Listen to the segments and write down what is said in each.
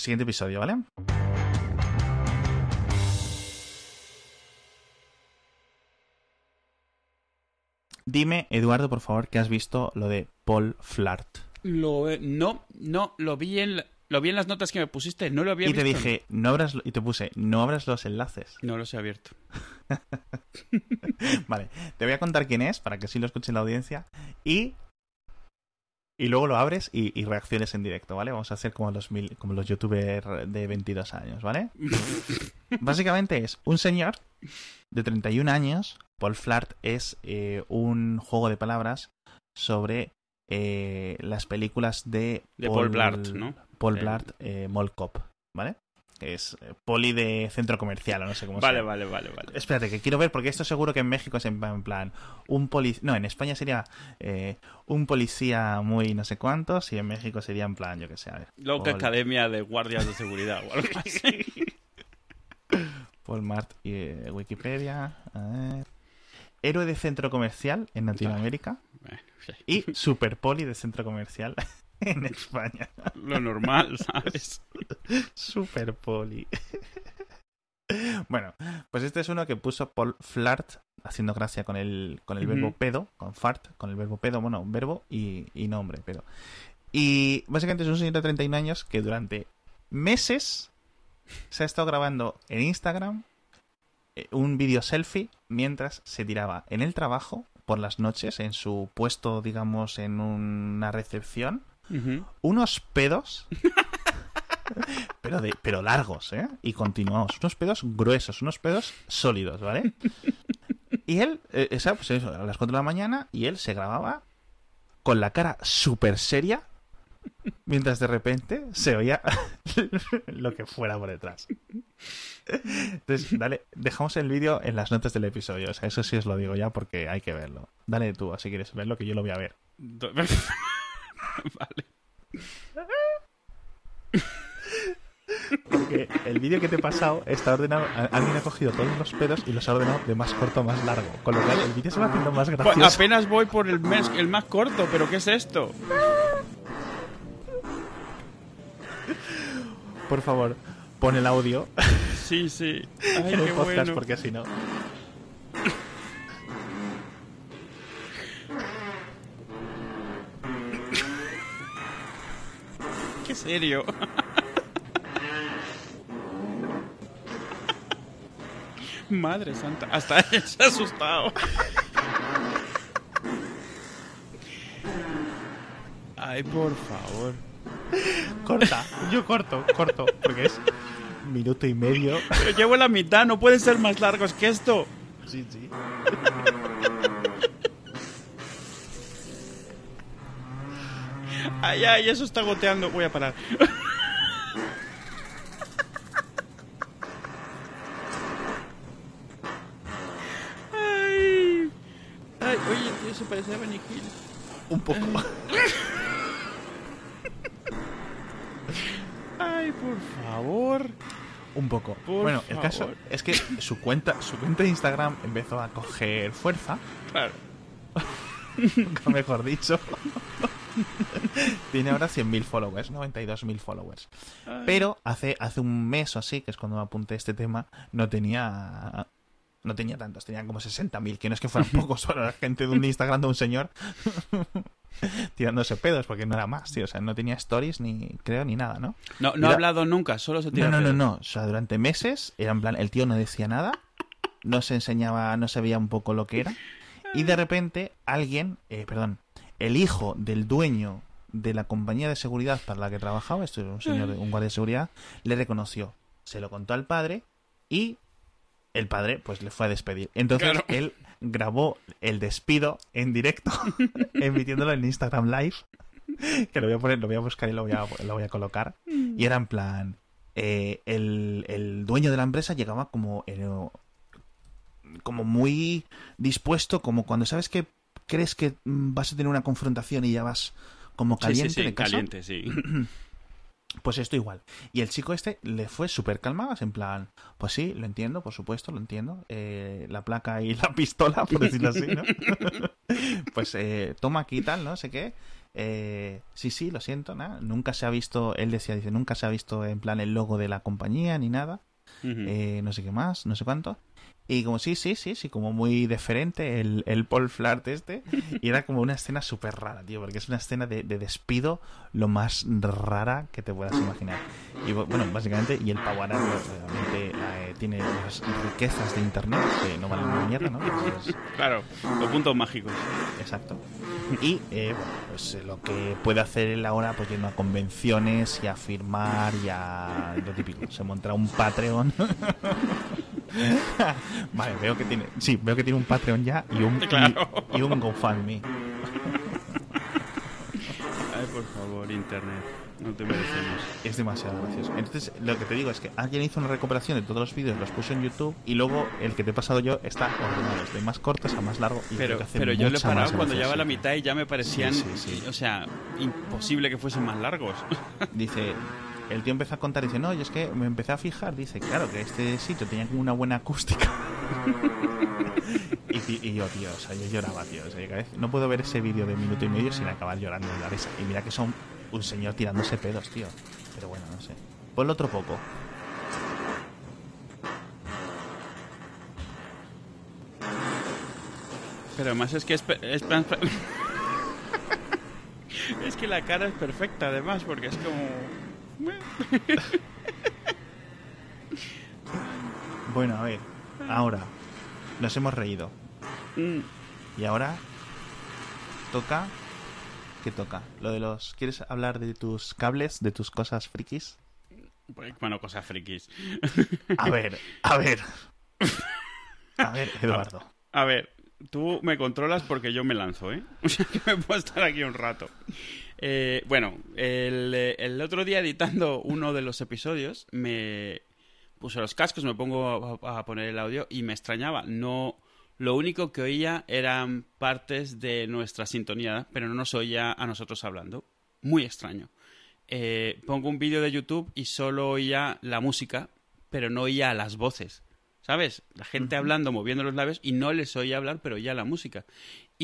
siguiente episodio, ¿vale? Dime, Eduardo, por favor, que has visto lo de Paul Flart. Lo, he- no, no, lo vi en la- lo vi en las notas que me pusiste, no lo había Y te visto. dije, no abras, y te puse, no abras los enlaces. No los he abierto. Vale, te voy a contar quién es para que así lo escuche la audiencia y y luego lo abres y, y reacciones en directo, ¿vale? Vamos a hacer como los mil, como los youtubers de 22 años, ¿vale? Básicamente es un señor de 31 años. Paul Flart es eh, un juego de palabras sobre eh, las películas de, De Paul Blart, ¿no? Paul El- Blart, eh, Mall Cop, ¿vale? Que es eh, poli de centro comercial o no sé cómo se Vale, llama. vale, vale, vale. Espérate, que quiero ver, porque esto seguro que en México es en, en plan un policía. No, en España sería eh, un policía muy no sé cuántos y en México sería en plan, yo que sé, a ver. Loca Paul, Academia de Guardias de Seguridad o algo así. Paul Mart y eh, Wikipedia. A ver. Héroe de centro comercial en Latinoamérica Bueno, sí, y super poli de centro comercial en España. Lo normal, ¿sabes? Super poli. Bueno, pues este es uno que puso Paul Flart, haciendo gracia con el, con el verbo pedo, con fart, con el verbo pedo, bueno, verbo y, y nombre, pedo. Y básicamente es un señor de 31 años que durante meses se ha estado grabando en Instagram eh, un vídeo selfie mientras se tiraba en el trabajo por las noches, en su puesto, digamos, en una recepción, Unos pedos. pero, de, pero largos, ¿eh? Y continuamos. Unos pedos gruesos, unos pedos sólidos, ¿vale? Y él, eh, esa, pues eso, a las 4 de la mañana, y él se grababa con la cara súper seria, mientras de repente se oía lo que fuera por detrás. Entonces, dale, dejamos el vídeo en las notas del episodio. O sea, eso sí os lo digo ya porque hay que verlo. Dale tú, si quieres verlo, que yo lo voy a ver. Vale. Porque el vídeo que te he pasado está ordenado. Alguien ha cogido todos los pedos y los ha ordenado de más corto a más largo. Con lo cual el vídeo se va haciendo más Bu- gracioso. Apenas voy por el, mes- el más corto, pero ¿qué es esto? Por favor, pon el audio Sí, sí. Ay, en el qué podcast bueno. porque si no. Qué serio. Madre santa. Hasta él se ha asustado. Ay, por favor. Corta, yo corto, corto, porque es minuto y medio. Pero llevo la mitad, no pueden ser más largos que esto. Sí, sí. Ay, ay, eso está goteando. Voy a parar. Ay. Ay, oye, tío, se parece a Benny Hill. Un poco. Ay, por favor. Un poco. Por bueno, el caso es que su cuenta, su cuenta de Instagram empezó a coger fuerza, Claro. nunca mejor dicho. Tiene ahora 100.000 followers, 92.000 followers. Ay. Pero hace, hace un mes o así, que es cuando me apunté este tema, no tenía. No tenía tantos, tenía como 60.000, que no es que fueran pocos, solo la gente de un Instagram de un señor tirándose pedos, porque no era más, tío. O sea, no tenía stories ni, creo, ni nada, ¿no? No, no ha hablado nunca, solo se tira No, no, no, no. O sea, durante meses era en plan, el tío no decía nada, no se enseñaba, no se veía un poco lo que era. Y de repente alguien, eh, perdón, el hijo del dueño de la compañía de seguridad para la que trabajaba, esto es un señor, de- un guardia de seguridad, le reconoció. Se lo contó al padre y el padre pues le fue a despedir. Entonces Claro. él grabó el despido en directo, emitiéndolo en Instagram Live. Que lo voy a poner, lo voy a buscar y lo voy a, lo voy a colocar. Y era en plan. eh, el, el dueño de la empresa llegaba como. eh, como muy dispuesto, como cuando sabes que crees que mm, vas a tener una confrontación y ya vas como Sí, caliente sí, sí, de casa. caliente, sí. Pues esto igual. Y el chico este le fue súper calmado, en plan, pues sí, lo entiendo, por supuesto, lo entiendo. Eh, la placa y la pistola, por decirlo así, ¿no? pues eh, toma aquí y tal, no sé qué. eh, sí, sí, lo siento, nada, nunca se ha visto, él decía, dice, nunca se ha visto en plan el logo de la compañía ni nada, eh, no sé qué más, no sé cuánto. Y como sí, sí, sí, sí, como muy deferente el, el Paul Flart este. Y era como una escena súper rara, tío, porque es una escena de, de despido lo más rara que te puedas imaginar. Y bu- bueno, básicamente, y el pavo realmente eh, tiene las riquezas de internet, que no valen una mierda, ¿no? Claro, los puntos mágicos. Exacto. Y eh, bueno, pues eh, lo que puede hacer él ahora, pues yendo a convenciones y a firmar y a lo típico. Se montará un Patreon. vale, veo que tiene. Sí, veo que tiene un Patreon ya y un, Claro. y, y un GoFundMe. Ay, por favor, internet. No te merecemos. Es demasiado gracioso. Entonces, lo que te digo es que alguien hizo una recuperación de todos los vídeos, los puso en YouTube y luego el que te he pasado yo está ordenado, de más cortos a más largo. Y Pero, que hace pero yo lo he parado cuando llevaba la mitad y ya me parecían, Sí, sí, sí. o sea, imposible que fuesen más largos. Dice, el tío empezó a contar y dice, no, y es que me empecé a fijar, dice, claro, que este sitio tenía como una buena acústica. y, yo, tío, o sea, yo lloraba, tío. No puedo ver ese vídeo de minuto y medio sin acabar llorando de la risa. Y mira que son un señor tirándose pedos, tío. Pero bueno, no sé. Ponlo otro poco. Pero además es que es, es es que la cara es perfecta además porque es como Bueno, a ver, ahora nos hemos reído. Mm, Y ahora toca... ¿Qué toca? Lo de los... ¿Quieres hablar de tus cables, de tus cosas frikis? pues, bueno, cosas frikis. A ver, a ver. A ver, Eduardo. A ver, tú me controlas porque yo me lanzo, ¿eh? O sea que me puedo estar aquí un rato. Eh, bueno, el, el otro día editando uno de los episodios me puse los cascos, me pongo a, a poner el audio y me extrañaba. No, lo único que oía eran partes de nuestra sintonía, pero no nos oía a nosotros hablando. Muy extraño. Eh, pongo un vídeo de YouTube y solo oía la música, pero no oía las voces. ¿Sabes? La gente hablando, moviendo los labios y no les oía hablar, pero oía la música.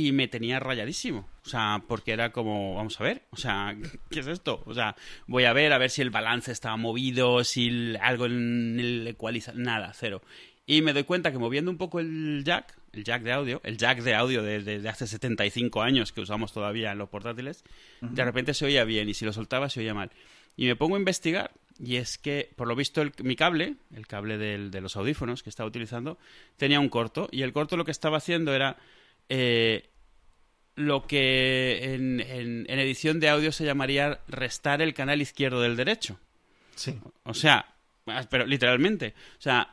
Y me tenía rayadísimo. O sea, porque era como, vamos a ver, o sea, ¿qué es esto? O sea, voy a ver, a ver si el balance estaba movido, si algo en el ecualizador, nada, cero. Y me doy cuenta que moviendo un poco el jack, el jack de audio, el jack de audio de, de- hace 75 años que usamos todavía en los portátiles, de repente se oía bien y si lo soltaba se oía mal. Y me pongo a investigar y es que, por lo visto, el- mi cable, el cable del- de los audífonos que estaba utilizando, tenía un corto y el corto lo que estaba haciendo era eh, lo que en, en- en edición de audio se llamaría restar el canal izquierdo del derecho. Sí. O sea, pero literalmente. O sea,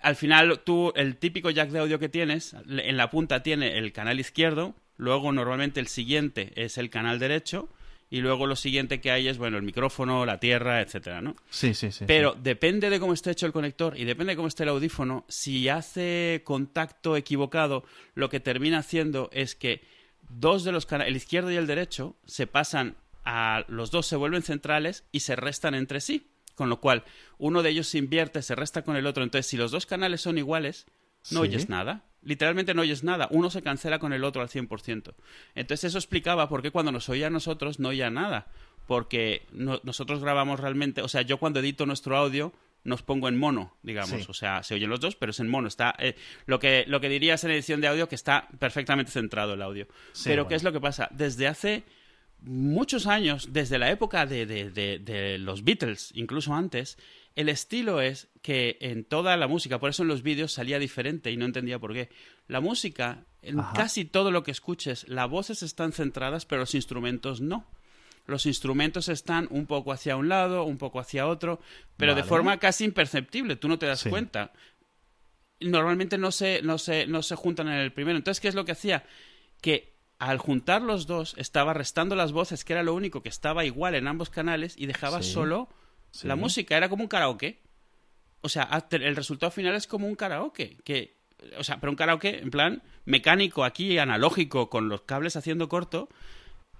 al final tú, el típico jack de audio que tienes, en la punta tiene el canal izquierdo, luego normalmente el siguiente es el canal derecho, y luego lo siguiente que hay es, bueno, el micrófono, la tierra, etcétera, ¿no? Sí, sí, sí. Pero sí. depende de cómo esté hecho el conector y depende de cómo esté el audífono, si hace contacto equivocado, lo que termina haciendo es que dos de los canales, el izquierdo y el derecho, se pasan a los dos se vuelven centrales y se restan entre sí. Con lo cual, uno de ellos se invierte, se resta con el otro. Entonces, si los dos canales son iguales, no Sí. oyes nada. Literalmente no oyes nada. Uno se cancela con el otro al 100%. Entonces, eso explicaba por qué cuando nos oía a nosotros no oía nada. Porque no- nosotros grabamos realmente. O sea, yo cuando edito nuestro audio nos pongo en mono, digamos. Sí. O sea, se oyen los dos, pero es en mono. Está, eh, lo, que, lo que dirías en edición de audio que está perfectamente centrado el audio. Sí, pero bueno. ¿qué es lo que pasa? Desde hace muchos años, desde la época de, de- de- de los Beatles, incluso antes, el estilo es que en toda la música, por eso en los vídeos salía diferente y no entendía por qué. La música, en Ajá. casi todo lo que escuches, las voces están centradas, pero los instrumentos no. Los instrumentos están un poco hacia un lado, un poco hacia otro, pero de forma casi imperceptible, tú no te das Sí. cuenta. Normalmente no se, no, se, no se juntan en el primero. Entonces, ¿qué es lo que hacía? Que al juntar los dos estaba restando las voces, que era lo único que estaba igual en ambos canales, y dejaba Sí. solo Sí. la música. Era como un karaoke. O sea, el resultado final es como un karaoke. Que, o sea, pero un karaoke en plan mecánico aquí, analógico, con los cables haciendo corto.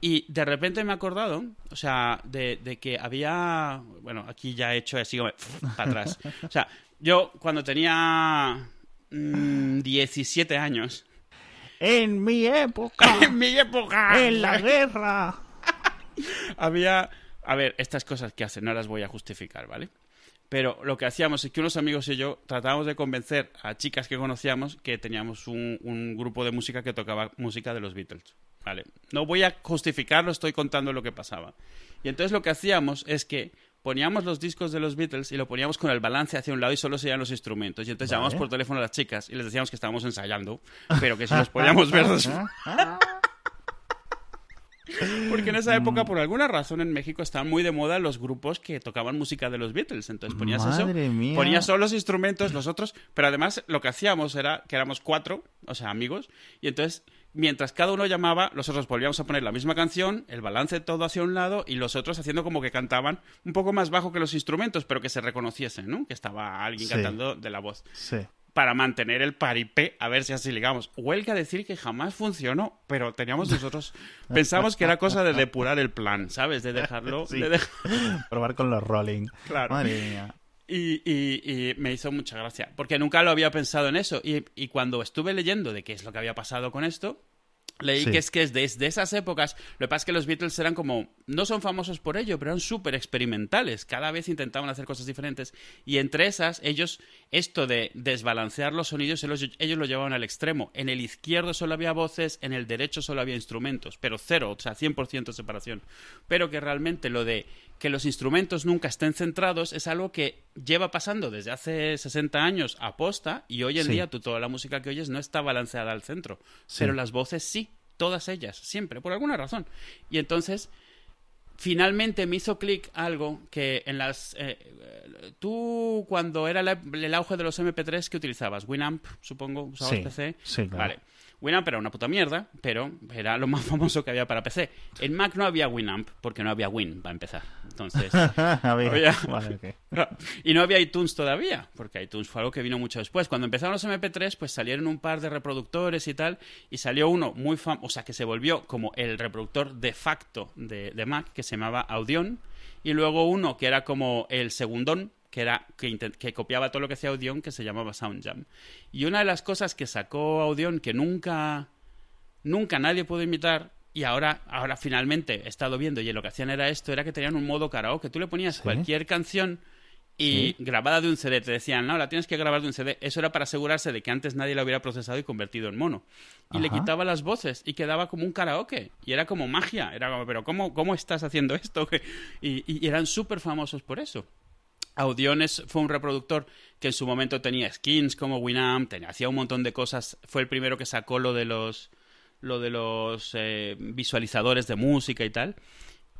Y de repente me he acordado, o sea, de, de que había. Bueno, aquí ya he hecho así como para atrás. O sea, yo cuando tenía mm, 17 años. En mi época, ¡En mi época! en la guerra. había... A ver, estas cosas que hacen no las voy a justificar, ¿vale? Pero lo que hacíamos es que unos amigos y yo tratábamos de convencer a chicas que conocíamos que teníamos un, un grupo de música que tocaba música de los Beatles. Vale. No voy a justificarlo, estoy contando lo que pasaba. Y entonces lo que hacíamos es que poníamos los discos de los Beatles y lo poníamos con el balance hacia un lado y solo se los instrumentos. Y entonces Vale. llamábamos por teléfono a las chicas y les decíamos que estábamos ensayando, pero que si los podíamos ver después. Porque en esa época, por alguna razón, en México estaban muy de moda los grupos que tocaban música de los Beatles. Entonces ponías Madre eso, mía. ponías solo los instrumentos, los otros, pero además lo que hacíamos era que éramos cuatro, o sea, amigos, y entonces mientras cada uno llamaba, los otros volvíamos a poner la misma canción, el balance todo hacia un lado y los otros haciendo como que cantaban un poco más bajo que los instrumentos, pero que se reconociesen, ¿no? Que estaba alguien Sí. cantando de la voz Sí. Para mantener el paripé, a ver si así ligamos. Huelga decir que jamás funcionó, pero teníamos nosotros, pensamos que era cosa de depurar el plan, ¿sabes? De dejarlo, Sí. de dej- Probar con los rolling. Claro. Madre mía. y, y- y me hizo mucha gracia, porque nunca lo había pensado en eso. Y, y cuando estuve leyendo de qué es lo que había pasado con esto, leí Sí. que es que es desde esas épocas, lo que pasa es que los Beatles eran como, no son famosos por ello, pero eran súper experimentales, cada vez intentaban hacer cosas diferentes, y entre esas, ellos, esto de desbalancear los sonidos, ellos, lo llevaban al extremo. En el izquierdo solo había voces, en el derecho solo había instrumentos, pero cero, o sea, 100% separación. Pero que realmente lo de que los instrumentos nunca estén centrados es algo que lleva pasando desde hace 60 años a posta y hoy en Sí. día tú toda la música que oyes no está balanceada al centro, Sí. pero las voces sí, todas ellas, siempre, por alguna razón. Y entonces finalmente me hizo clic algo que en las... eh, eh, tú cuando era la- el auge de los MP3 que utilizabas, Winamp, supongo, usabas Sí, PC. sí, claro. Vale. Winamp era una puta mierda, pero era lo más famoso que había para PC. En Mac no había Winamp, porque no había Win, para empezar. Entonces... A ver, Oye. vale, ok. Y no había iTunes todavía, porque iTunes fue algo que vino mucho después. Cuando empezaron los MP3, pues salieron un par de reproductores y tal, y salió uno muy famoso, o sea, que se volvió como el reproductor de facto de, de Mac, que se llamaba Audion, y luego uno que era como el segundón, que era que, intent- que copiaba todo lo que hacía Audion, que se llamaba SoundJam. Y una de las cosas que sacó Audion que nunca nunca nadie pudo imitar y ahora, ahora finalmente he estado viendo y lo que hacían era esto, era que tenían un modo karaoke. Tú le ponías Sí. cualquier canción y Sí. grabada de un CD, te decían, no, la tienes que grabar de un CD. Eso era para asegurarse de que antes nadie la hubiera procesado y convertido en mono. Y le quitaba las voces y quedaba como un karaoke. Y era como magia. Era como, pero ¿cómo, cómo estás haciendo esto? Y, y eran súper famosos por eso. Audiones fue un reproductor que en su momento tenía skins como Winamp, tenía, hacía un montón de cosas. Fue el primero que sacó lo de los lo de los eh, visualizadores de música y tal.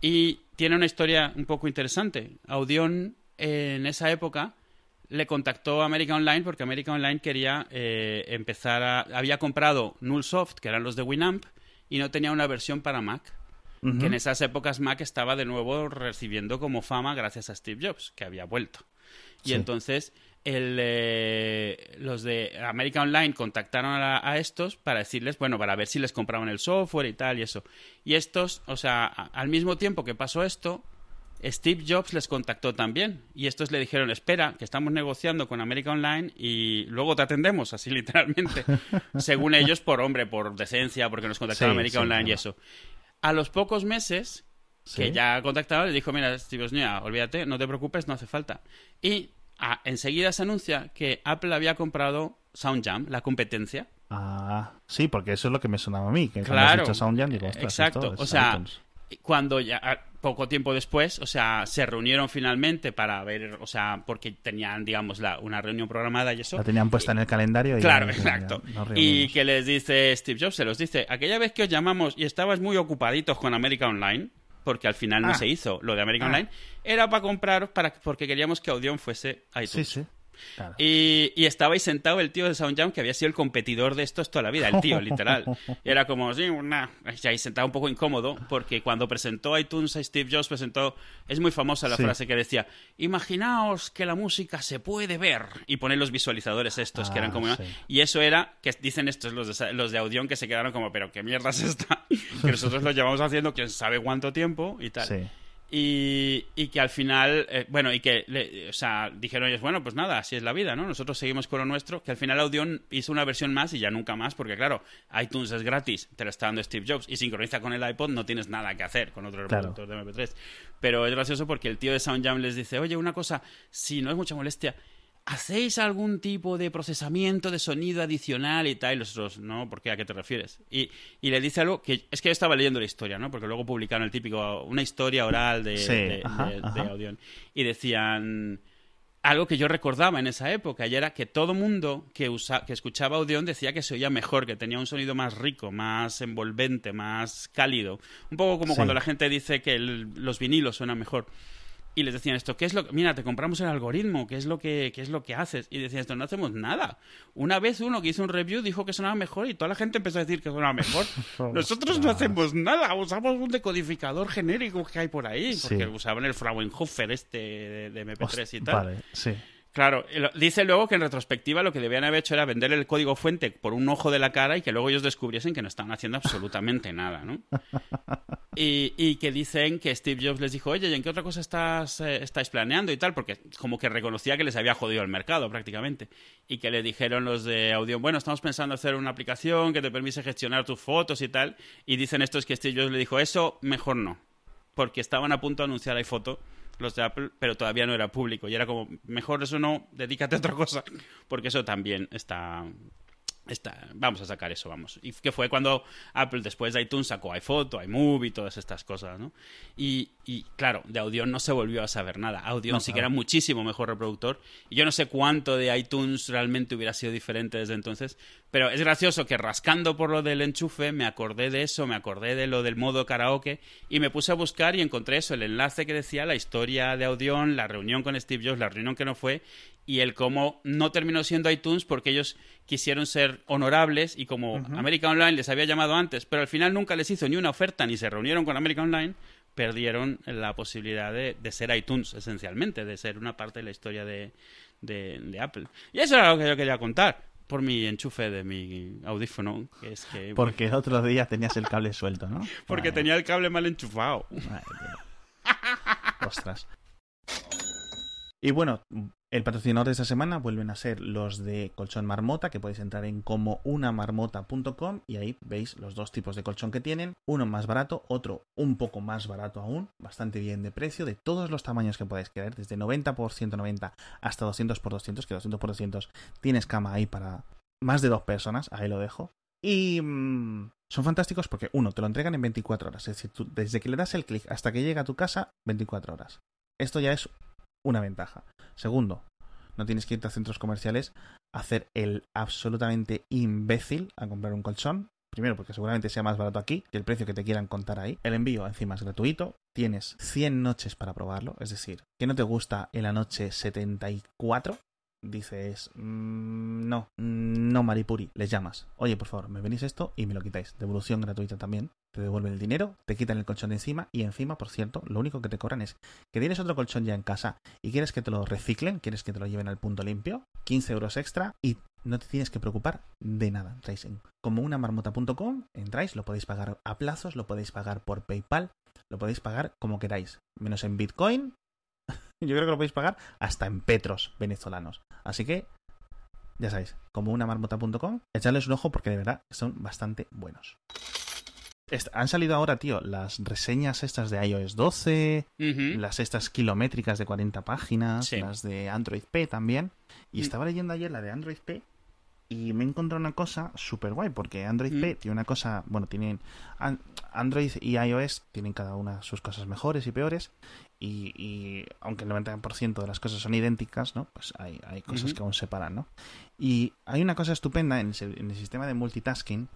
Y tiene una historia un poco interesante. Audion en esa época le contactó a America Online porque America Online quería eh, empezar a... Había comprado Nullsoft, que eran los de Winamp, y no tenía una versión para Mac. Que en esas épocas Mac estaba de nuevo recibiendo como fama gracias a Steve Jobs, que había vuelto. Y Sí. entonces el, eh, los de America Online contactaron a, a estos para decirles, bueno, para ver si les compraban el software y tal y eso. Y estos, o sea, a- al mismo tiempo que pasó esto, Steve Jobs les contactó también. Y estos le dijeron, espera, que estamos negociando con America Online y luego te atendemos, así literalmente. Según ellos, por hombre, por decencia, porque nos contactaron Sí, sí, Online y eso. A los pocos meses que ya contactaba, le dijo, mira, Steve Wozniak, olvídate, no te preocupes, no hace falta. Y enseguida se anuncia que Apple había comprado SoundJam, la competencia. Ah, sí, porque eso es lo que me sonaba a mí. Que cuando Claro. has dicho SoundJam, digo, Exacto. esto O sea, iTunes. cuando ya poco tiempo después, o sea, se reunieron finalmente para ver, o sea, porque tenían, digamos, la, una reunión programada y eso. La tenían puesta en el calendario y Claro, exacto. Y que les dice Steve Jobs, se los dice, aquella vez que os llamamos y estabas muy ocupaditos con América Online, porque al final no Ah. se hizo lo de América Ah. Online, era para comprar, para, porque queríamos que Audion fuese iTunes. Sí, sí. Claro. Y, y estaba ahí sentado el tío de SoundJam, que había sido el competidor de estos toda la vida, el tío, literal. Y era como, sí, una... ahí sentado un poco incómodo, porque cuando presentó iTunes a Steve Jobs, presentó... Es muy famosa la Sí. frase que decía, imaginaos que la música se puede ver. Y ponen los visualizadores estos, que eran Ah, como... sí. Y eso era, que dicen estos, los de, los de Audion, que se quedaron como, pero qué mierda es esta. que nosotros lo llevamos haciendo quién sabe cuánto tiempo y tal. Sí. Y, y, que al final, eh, bueno, y que, le, o sea, dijeron ellos, bueno, pues nada, así es la vida, ¿no? Nosotros seguimos con lo nuestro, que al final Audion hizo una versión más y ya nunca más, porque claro, iTunes es gratis, te lo está dando Steve Jobs, y sincroniza con el iPod, no tienes nada que hacer con otro Claro. reproductor de MP3. Pero es gracioso porque el tío de SoundJam les dice, oye, una cosa, si no es mucha molestia, ¿hacéis algún tipo de procesamiento de sonido adicional y tal? Y los otros, no, ¿por qué? ¿A qué te refieres? Y, y le dice algo que es que yo estaba leyendo la historia, ¿no? Porque luego publicaron el típico, una historia oral de, Sí, de, ajá, de- de ajá. Audion. Y decían algo que yo recordaba en esa época y era que todo mundo que, usa, que escuchaba Audion decía que se oía mejor, que tenía un sonido más rico, más envolvente, más cálido. Un poco como Sí. cuando la gente dice que el- los vinilos suenan mejor. Y les decían esto, ¿qué es lo que... Mira, te compramos el algoritmo, ¿qué es lo que, qué es lo que haces? Y decían esto, no hacemos nada. Una vez uno que hizo un review dijo que sonaba mejor y toda la gente empezó a decir que sonaba mejor. Nosotros no hacemos nada, usamos un decodificador genérico que hay por ahí, porque Sí. usaban el Fraunhofer este de, de MP3 y tal. Vale, sí. Claro, dice luego que en retrospectiva lo que debían haber hecho era vender el código fuente por un ojo de la cara y que luego ellos descubriesen que no estaban haciendo absolutamente nada, ¿no? Y, y que dicen que Steve Jobs les dijo, oye, ¿y en qué otra cosa estás, eh, estáis planeando y tal? Porque como que reconocía que les había jodido el mercado prácticamente. Y que le dijeron los de audio, bueno, estamos pensando hacer una aplicación que te permite gestionar tus fotos y tal. Y dicen estos que Steve Jobs le dijo, eso mejor no. Porque estaban a punto de anunciar iPhoto los de Apple, pero todavía no era público. Y era como, mejor eso no, dedícate a otra cosa, porque eso también está... está vamos a sacar eso, vamos. Y que fue cuando Apple después de iTunes sacó iPhoto, iMovie todas estas cosas, ¿no? Y, y claro, de Audion no se volvió a saber nada. Audion No, sí que era muchísimo mejor reproductor. Y yo no sé cuánto de iTunes realmente hubiera sido diferente desde entonces, pero es gracioso que rascando por lo del enchufe me acordé de eso, me acordé de lo del modo karaoke y me puse a buscar y encontré eso, el enlace que decía la historia de Audion, la reunión con Steve Jobs, la reunión que no fue y el cómo no terminó siendo iTunes porque ellos quisieron ser honorables y como América Online les había llamado antes, pero al final nunca les hizo ni una oferta ni se reunieron con América Online, perdieron la posibilidad de, de ser iTunes esencialmente, de ser una parte de la historia de, de- de Apple. Y eso era lo que yo quería contar por mi enchufe de mi audífono, que es que... Porque el otro día tenías el cable suelto, ¿no? porque Vale. tenía el cable mal enchufado. Tío. Ostras. Y bueno, el patrocinador de esta semana vuelven a ser los de Colchón Marmota, que podéis entrar en comounamarmota.com y ahí veis los dos tipos de colchón que tienen, uno más barato, otro un poco más barato aún, bastante bien de precio, de todos los tamaños que podáis querer, desde 90 por 190 hasta 200 por 200, que 200 por 200 tienes cama ahí para más de dos personas, ahí lo dejo. Y mm, son fantásticos porque, uno, te lo entregan en 24 horas. Es decir, tú, desde que le das el clic hasta que llega a tu casa, 24 horas. Esto ya es una ventaja. Segundo, no tienes que irte a centros comerciales a hacer el absolutamente imbécil a comprar un colchón. Primero, porque seguramente sea más barato aquí que el precio que te quieran contar ahí. El envío encima es gratuito. Tienes 100 noches para probarlo. Es decir, que no te gusta en la noche 74, dices, "Mm, no, no Maripuri, les llamas. Oye, por favor, me venís esto y me lo quitáis. Devolución gratuita también. Te devuelven el dinero, te quitan el colchón de encima y encima, por cierto, lo único que te cobran es que tienes otro colchón ya en casa y quieres que te lo reciclen, quieres que te lo lleven al punto limpio, 15 euros extra y no te tienes que preocupar de nada. Entráis en comounamarmota.com, entráis, lo podéis pagar a plazos, lo podéis pagar por PayPal, lo podéis pagar como queráis, menos en Bitcoin. Yo creo que lo podéis pagar hasta en petros venezolanos. Así que, ya sabéis, comounamarmota.com, echadles un ojo porque de verdad son bastante buenos. Est- han salido ahora, tío, las reseñas estas de iOS 12, Ujú. las estas kilométricas de 40 páginas, Sí. las de Android P también. Y Mm. estaba leyendo ayer la de Android P y me he encontrado una cosa súper guay, porque Android Mm. P tiene una cosa, bueno, tienen An- Android y iOS tienen cada una sus cosas mejores y peores. Y, y aunque el 90% de las cosas son idénticas, ¿no? Pues hay, hay cosas que aún separan, ¿no? Y hay una cosa estupenda en, el sistema de multitasking.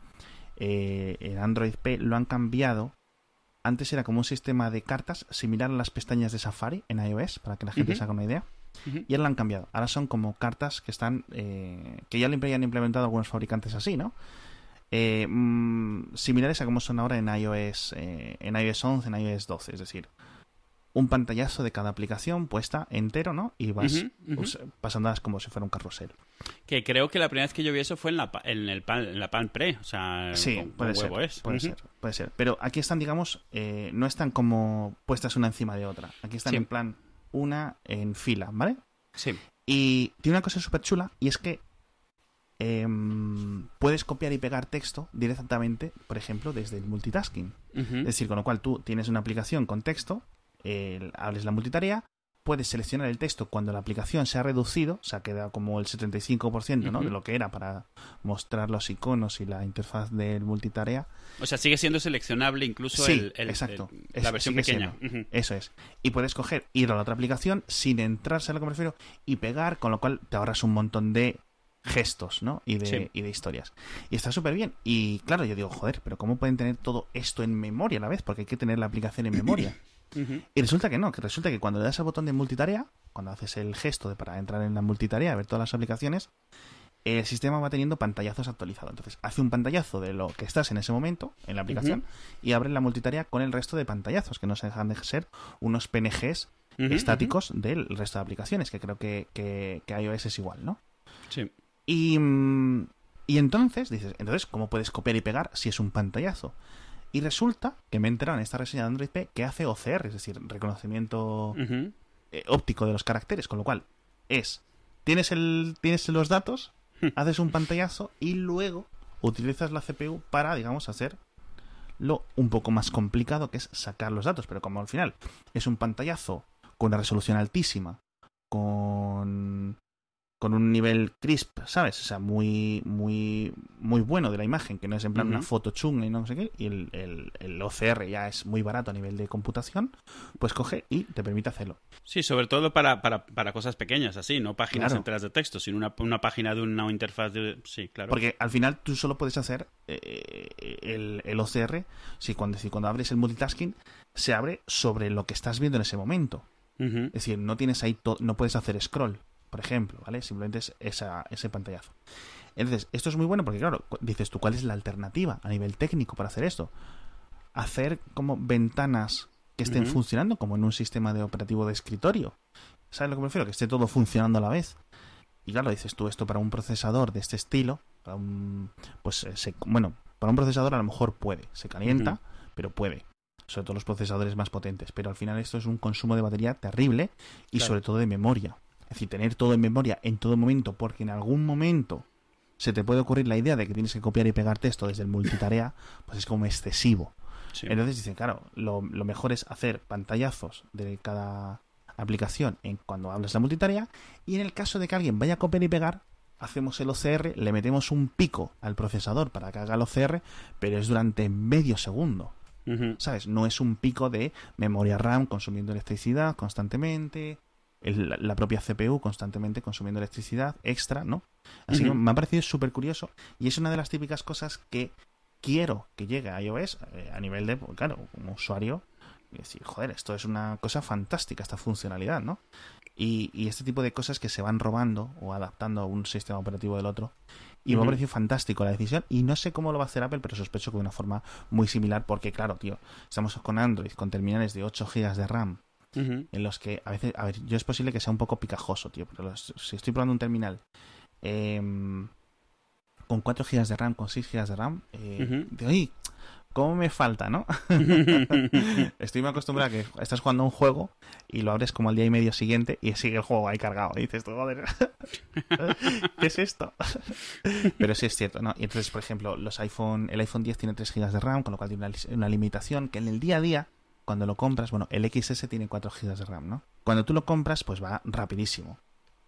eh, en Android P lo han cambiado antes era como un sistema de cartas similar a las pestañas de Safari en iOS, para que la gente se haga una idea. Y ahora lo han cambiado. Ahora son como cartas que están. eh, que ya lo han implementado algunos fabricantes así, ¿no? Eh, mm, similares a como son ahora en iOS, eh, en iOS 11, en iOS 12. Es decir, un pantallazo de cada aplicación puesta entero, ¿no? Y vas pues, pasándolas como si fuera un carrusel. Que creo que la primera vez que yo vi eso fue en la, en el pan, en la pan pre. O sea, Sí, con- con puede ser, es. puede ser, puede ser. Pero aquí están, digamos, eh, no están como puestas una encima de otra. Aquí están Sí. en plan una en fila, ¿vale? Sí. Y tiene una cosa súper chula y es que em, puedes copiar y pegar texto directamente, por ejemplo, desde el multitasking. Es decir, con lo cual tú tienes una aplicación con texto, el- hables la multitarea, puedes seleccionar el texto cuando la aplicación se ha reducido, o sea, queda como el 75% ¿no? De lo que era para mostrar los iconos y la interfaz del multitarea. O sea, sigue siendo seleccionable incluso Sí, el, el- exacto. el- Es- la versión pequeña. Eso es. Y puedes coger, ir a la otra aplicación sin entrarse a lo que me refiero y pegar, con lo cual te ahorras un montón de gestos, ¿no? Y de, Sí. y de historias. Y está súper bien. Y claro, yo digo, joder, pero ¿cómo pueden tener todo esto en memoria a la vez? Porque hay que tener la aplicación en memoria. Y resulta que no, que resulta que cuando le das al botón de multitarea, cuando haces el gesto de para entrar en la multitarea, ver todas las aplicaciones, el sistema va teniendo pantallazos actualizados. Entonces, hace un pantallazo de lo que estás en ese momento en la aplicación y abre la multitarea con el resto de pantallazos, que no se dejan de ser unos PNGs estáticos del resto de aplicaciones, que creo que, que, que iOS es igual, ¿no? Sí. Y, mm, y entonces dices, entonces, ¿cómo puedes copiar y pegar si es un pantallazo? Y resulta que me he enterado en esta reseña de Android P que hace OCR, es decir, reconocimiento eh, óptico de los caracteres, con lo cual es, tienes, el, tienes los datos, Hmm. haces un pantallazo y luego utilizas la CPU para, digamos, hacer lo un poco más complicado que es sacar los datos, pero como al final es un pantallazo con una resolución altísima, con con un nivel crisp, ¿sabes? O sea, muy, muy, muy bueno de la imagen, que no es en plan una foto chunga y no sé qué, y el, el, el OCR ya es muy barato a nivel de computación, pues coge y te permite hacerlo. Sí, sobre todo para, para, para cosas pequeñas, así, no páginas Claro. enteras de texto, sino una, una página de una interfaz de... Sí, claro. Porque al final tú solo puedes hacer eh, el, el OCR si cuando, si cuando abres el multitasking se abre sobre lo que estás viendo en ese momento. Es decir, no tienes ahí no puedes hacer scroll, por ejemplo, ¿vale? Simplemente es esa, ese pantallazo. Entonces, esto es muy bueno porque, claro, dices tú, ¿cuál es la alternativa a nivel técnico para hacer esto? Hacer como ventanas que estén funcionando como en un sistema de operativo de escritorio. ¿Sabes lo que me refiero? Que esté todo funcionando a la vez. Y claro, dices tú, esto para un procesador de este estilo, para un, pues eh, se- bueno, para un procesador a lo mejor puede, se calienta, pero puede. Sobre todo los procesadores más potentes. Pero al final esto es un consumo de batería terrible y Claro. sobre todo de memoria. Es decir, tener todo en memoria en todo momento, porque en algún momento se te puede ocurrir la idea de que tienes que copiar y pegar texto desde el multitarea, pues es como excesivo. Sí. Entonces dicen, claro, lo, lo mejor es hacer pantallazos de cada aplicación en cuando hablas la multitarea y en el caso de que alguien vaya a copiar y pegar, hacemos el OCR, le metemos un pico al procesador para que haga el OCR, pero es durante medio segundo. ¿Sabes? No es un pico de memoria RAM consumiendo electricidad constantemente, el- la propia CPU constantemente consumiendo electricidad extra, ¿no? Así que me ha parecido súper curioso y es una de las típicas cosas que quiero que llegue a iOS eh, a nivel de, pues, claro, como usuario, y decir, joder, esto es una cosa fantástica, esta funcionalidad, ¿no? Y, y este tipo de cosas que se van robando o adaptando a un sistema operativo del otro. Y me ha parecido fantástico la decisión. Y no sé cómo lo va a hacer Apple, pero sospecho que de una forma muy similar. Porque, claro, tío, estamos con Android, con terminales de 8 GB de RAM, En los que a veces, a ver, yo es posible que sea un poco picajoso, tío, pero los- si estoy probando un terminal em, con 4 GB de RAM, con 6 GB de RAM, eh, digo, "Ay, ¿cómo me falta, no? estoy muy acostumbrado a que estás jugando a un juego y lo abres como al día y medio siguiente y sigue el juego ahí cargado. Y dices, joder, ¿qué es esto? Pero sí es cierto, ¿no? Y entonces, por ejemplo, los iPhone, el iPhone 10 tiene 3 GB de RAM, con lo cual tiene una limitación que en el día a día, cuando lo compras, bueno, el XS tiene 4 GB de RAM, ¿no? Cuando tú lo compras, pues va rapidísimo.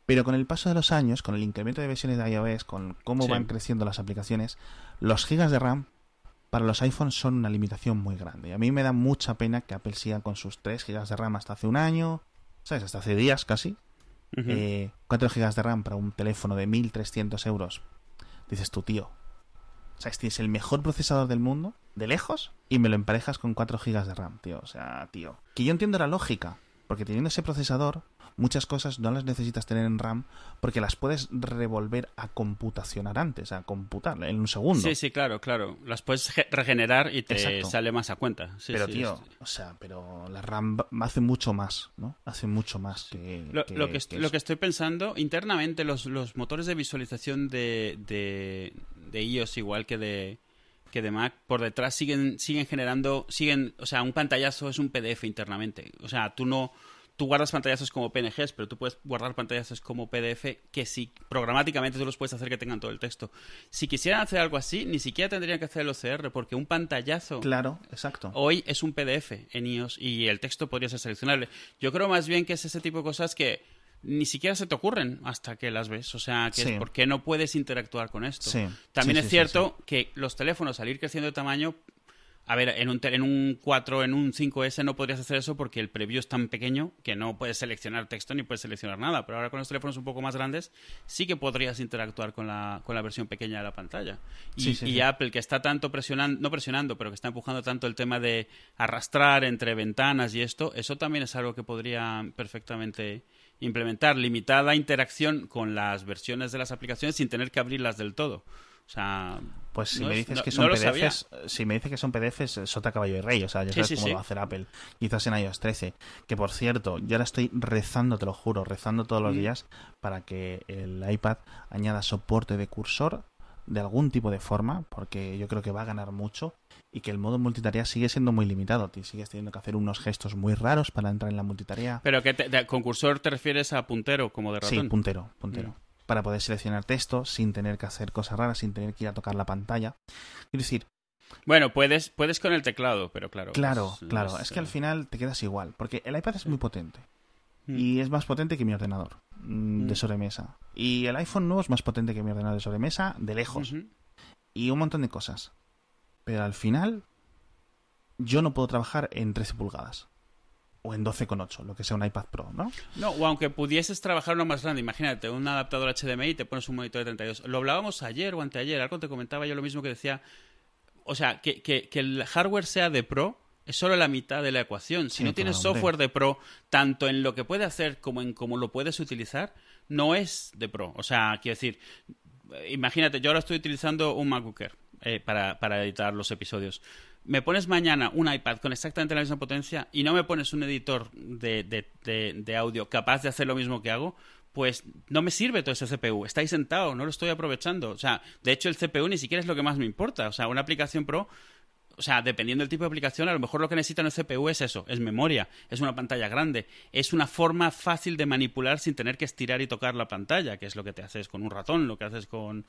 Pero con el paso de los años, con el incremento de versiones de iOS, con cómo Sí. van creciendo las aplicaciones, los gigas de RAM para los iPhones son una limitación muy grande. Y a mí me da mucha pena que Apple siga con sus 3 gigas de RAM hasta hace un año, ¿sabes? Hasta hace días casi. Ujú. Eh, 4 gigas de RAM para un teléfono de 1.300 euros. Dices tú, tío. O sea, este es el mejor procesador del mundo, de lejos, y me lo emparejas con 4 gigas de RAM, tío. O sea, tío. Que yo entiendo la lógica, porque teniendo ese procesador, muchas cosas no las necesitas tener en RAM porque las puedes revolver a computacionar antes, a computar en un segundo. Sí, sí, claro, claro. Las puedes regenerar y te sale más a cuenta. pero tío, o sea, pero la RAM hace mucho más, ¿no? Hace mucho más que... Lo, que, lo que, estoy pensando, internamente los, los motores de visualización de, de, de iOS igual que de que de Mac por detrás siguen siguen generando siguen o sea un pantallazo es un PDF internamente o sea tú no tú guardas pantallazos como PNGs, pero tú puedes guardar pantallazos como PDF que si programáticamente tú los puedes hacer que tengan todo el texto. Si quisieran hacer algo así, ni siquiera tendrían que hacer el OCR, porque un pantallazo. Claro, exacto. Hoy es un PDF en iOS y el texto podría ser seleccionable. Yo creo más bien que es ese tipo de cosas que ni siquiera se te ocurren hasta que las ves. O sea, que es porque no puedes interactuar con esto. También es cierto que los teléfonos, al ir creciendo de tamaño, a ver, en un, en un 4, en un 5S no podrías hacer eso porque el preview es tan pequeño que no puedes seleccionar texto ni puedes seleccionar nada. Pero ahora con los teléfonos un poco más grandes sí que podrías interactuar con la, con la versión pequeña de la pantalla. Y, Apple, que está tanto presionando, no presionando, pero que está empujando tanto el tema de arrastrar entre ventanas y esto, eso también es algo que podría perfectamente implementar. Limitada interacción con las versiones de las aplicaciones sin tener que abrirlas del todo. O sea, pues si me dices que son PDFs, si me dices que son PDFs, sota caballo y rey, o sea, ya sabes cómo lo va a hacer Apple. Quizás en iOS 13, que por cierto, yo ahora estoy rezando, te lo juro, rezando todos los mm. días para que el iPad añada soporte de cursor de algún tipo de forma, porque yo creo que va a ganar mucho y que el modo multitarea sigue siendo muy limitado. Sigues teniendo que hacer unos gestos muy raros para entrar en la multitarea. ¿Pero que con cursor te refieres a puntero como de ratón? Sí, puntero, puntero. Mm para poder seleccionar texto sin tener que hacer cosas raras, sin tener que ir a tocar la pantalla. Quiero decir... Bueno, puedes, puedes con el teclado, pero claro. Claro, claro. Es, que al final te quedas igual, porque el iPad es muy potente. Mm. Y es más potente que mi ordenador mm, de mm. sobremesa. Y el iPhone nuevo es más potente que mi ordenador de sobremesa, de lejos. Y un montón de cosas. Pero al final, yo no puedo trabajar en 13 pulgadas o en 12,8, lo que sea un iPad Pro, ¿no? No, o aunque pudieses trabajar uno más grande, imagínate, un adaptador HDMI y te pones un monitor de 32. Lo hablábamos ayer o anteayer, algo te comentaba yo lo mismo que decía, o sea, que, que, el hardware sea de Pro es solo la mitad de la ecuación. Si no tienes software de Pro, tanto en lo que puede hacer como en cómo lo puedes utilizar, no es de Pro. O sea, quiero decir, imagínate, yo ahora estoy utilizando un MacBook Air eh, para, para editar los episodios me pones mañana un iPad con exactamente la misma potencia y no me pones un editor de, de, de, audio capaz de hacer lo mismo que hago, pues no me sirve todo ese CPU. Está ahí sentado, no lo estoy aprovechando. O sea, de hecho el CPU ni siquiera es lo que más me importa. O sea, una aplicación Pro o sea, dependiendo del tipo de aplicación, a lo mejor lo que necesita un CPU es eso, es memoria, es una pantalla grande, es una forma fácil de manipular sin tener que estirar y tocar la pantalla, que es lo que te haces con un ratón, lo que haces con...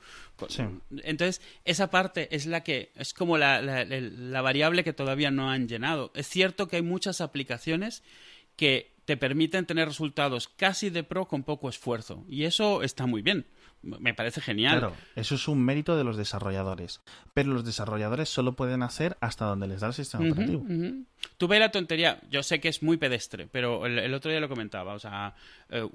Entonces, esa parte es la que es como la, la variable que todavía no han llenado. Es cierto que hay muchas aplicaciones que te permiten tener resultados casi de pro con poco esfuerzo, y eso está muy bien me parece genial. Claro, eso es un mérito de los desarrolladores. Pero los desarrolladores solo pueden hacer hasta donde les da el sistema operativo. Tuve la tontería, yo sé que es muy pedestre, pero el, otro día lo comentaba. O sea, eh,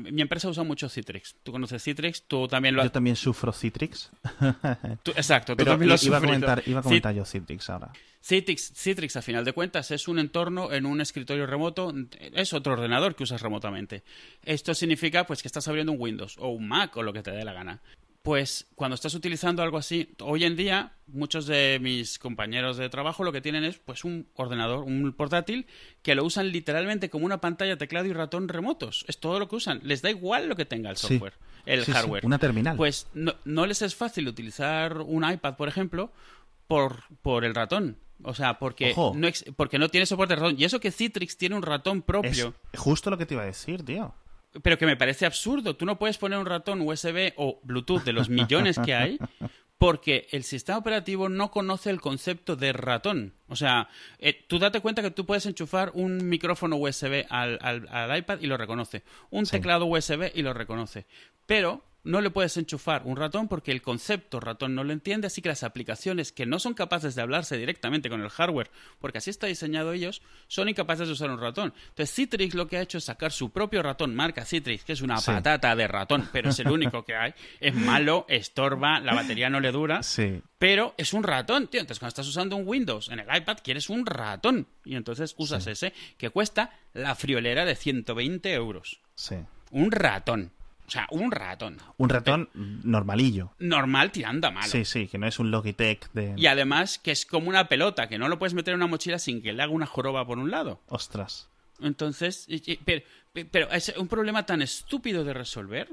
mi empresa usa mucho Citrix. ¿Tú conoces Citrix? Tú también lo Yo también sufro Citrix. exacto, tú pero también lo iba, a comentar, iba a comentar yo Citrix ahora. Citrix, Citrix, a final de cuentas, es un entorno en un escritorio remoto, es otro ordenador que usas remotamente. Esto significa pues que estás abriendo un Windows o un Mac o lo que te dé la gana. Pues cuando estás utilizando algo así, hoy en día muchos de mis compañeros de trabajo lo que tienen es pues un ordenador, un portátil que lo usan literalmente como una pantalla, teclado y ratón remotos. Es todo lo que usan. Les da igual lo que tenga el software, el hardware. una terminal. Pues no, no les es fácil utilizar un iPad, por ejemplo, por, por el ratón. O sea, porque no, porque no tiene soporte de ratón. Y eso que Citrix tiene un ratón propio. Es justo lo que te iba a decir, tío. Pero que me parece absurdo. Tú no puedes poner un ratón USB o Bluetooth de los millones que hay porque el sistema operativo no conoce el concepto de ratón. O sea, eh, tú date cuenta que tú puedes enchufar un micrófono USB al, al, iPad y lo reconoce. Un teclado USB y lo reconoce. Pero no le puedes enchufar un ratón porque el concepto ratón no lo entiende, así que las aplicaciones que no son capaces de hablarse directamente con el hardware, porque así está diseñado ellos, son incapaces de usar un ratón. Entonces Citrix lo que ha hecho es sacar su propio ratón, marca Citrix, que es una Sí. patata de ratón, pero es el único que hay. Es malo, estorba, la batería no le dura, Sí. pero es un ratón, tío. Entonces, cuando estás usando un Windows en el iPad, quieres un ratón. Y entonces usas ese, que cuesta la friolera de 120 euros. Sí. Un ratón. O sea, un ratón. Un ratón normalillo. Normal tirando a malo. Sí, sí, que no es un Logitech de... Y además que es como una pelota, que no lo puedes meter en una mochila sin que le haga una joroba por un lado. Ostras. Entonces, pero, pero es un problema tan estúpido de resolver.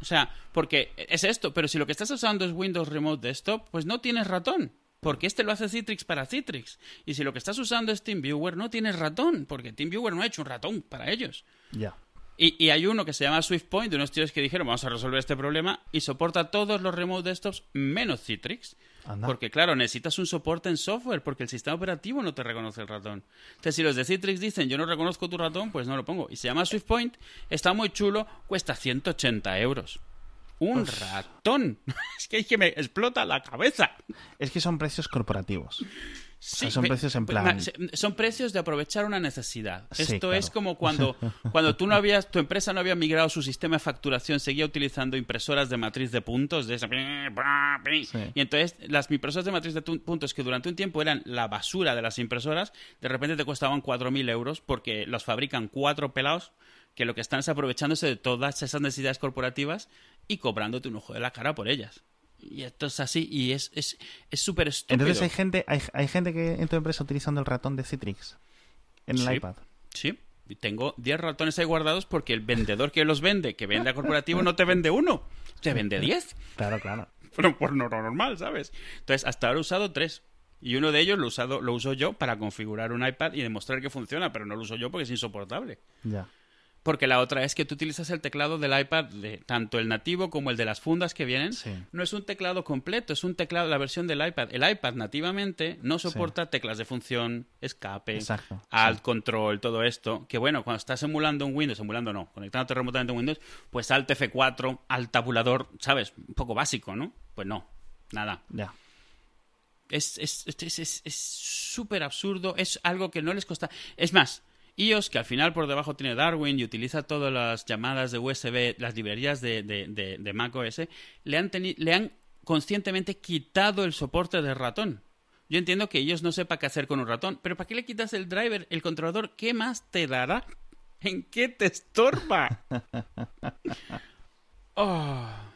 O sea, porque es esto, pero si lo que estás usando es Windows Remote Desktop, pues no tienes ratón. Porque este lo hace Citrix para Citrix. Y si lo que estás usando es TeamViewer, no tienes ratón. Porque TeamViewer no ha hecho un ratón para ellos. Ya. Y, y hay uno que se llama SwiftPoint, de unos tíos que dijeron vamos a resolver este problema y soporta todos los remote desktops menos Citrix. Anda. Porque claro, necesitas un soporte en software porque el sistema operativo no te reconoce el ratón. Entonces si los de Citrix dicen yo no reconozco tu ratón, pues no lo pongo. Y se llama SwiftPoint, está muy chulo, cuesta 180 euros. Un ratón. Es que, es que me explota la cabeza. Es que son precios corporativos. Sí, son precios en plan- Son precios de aprovechar una necesidad. Sí, Esto claro. es como cuando, cuando tú no habías, tu empresa no había migrado su sistema de facturación, seguía utilizando impresoras de matriz de puntos, de esa- Sí. y entonces las impresoras de matriz de puntos que durante un tiempo eran la basura de las impresoras, de repente te costaban 4.000 euros porque los fabrican cuatro pelados que lo que están es aprovechándose de todas esas necesidades corporativas y cobrándote un ojo de la cara por ellas. Y esto es así y es es es súper estúpido. Entonces hay gente, hay, hay gente que en tu empresa utilizando el ratón de Citrix en el Sí. iPad. Sí, tengo 10 ratones ahí guardados porque el vendedor que los vende, que vende a corporativo, no te vende uno, te vende 10. Claro, claro. Pero por no normal, ¿sabes? Entonces, hasta ahora he usado 3. Y uno de ellos lo, usado, lo uso yo para configurar un iPad y demostrar que funciona, pero no lo uso yo porque es insoportable. Ya. Porque la otra es que tú utilizas el teclado del iPad, de, tanto el nativo como el de las fundas que vienen. Sí. No es un teclado completo, es un teclado, la versión del iPad. El iPad nativamente no soporta teclas de función, escape, Exacto, alt, control, todo esto. Que bueno, cuando estás emulando un Windows, emulando no, conectándote remotamente a un Windows, pues alt F4, alt tabulador, ¿sabes? Un poco básico, ¿no? Pues no, nada. Ya. Es es es- es- es súper absurdo, es algo que no les cuesta. Es más, iOS, que al final por debajo tiene Darwin y utiliza todas las llamadas de USB, las librerías de, de, de, de Mac OS, le han, le han conscientemente quitado el soporte de ratón. Yo entiendo que ellos no sepa qué hacer con un ratón, pero ¿para qué le quitas el driver, el controlador? ¿Qué más te dará? ¿En qué te estorba? Oh.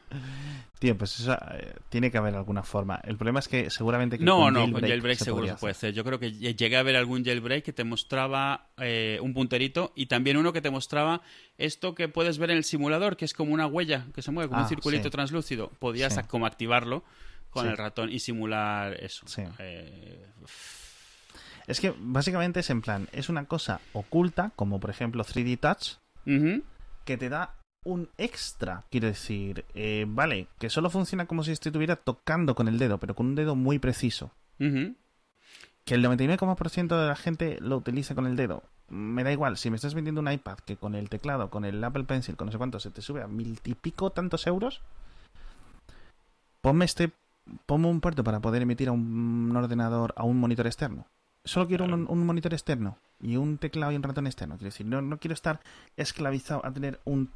Tío, pues eso, eh, tiene que haber alguna forma. El problema es que seguramente que No, con no, con jailbreak se seguro se puede hacer. hacer. Yo creo que lle- llegué a ver algún jailbreak que te mostraba eh, un punterito y también uno que te mostraba esto que puedes ver en el simulador, que es como una huella que se mueve, como Ah, un circulito sí. translúcido. Podías Sí. como activarlo con Sí. el ratón y simular eso. Eh, Es que básicamente es en plan, es una cosa oculta, como por ejemplo 3D Touch, que te da un extra. Quiero decir, eh, vale, que solo funciona como si estuviera tocando con el dedo, pero con un dedo muy preciso. ujú. Que el 99,% de la gente lo utiliza con el dedo. Me da igual, si me estás vendiendo un iPad que con el teclado, con el Apple Pencil, con no sé cuánto, se te sube a mil y pico tantos euros, ponme este, ponme un puerto para poder emitir a un ordenador, a un monitor externo. Solo quiero un, un monitor externo y un teclado y un ratón externo. Quiero decir, no, no quiero estar esclavizado a tener un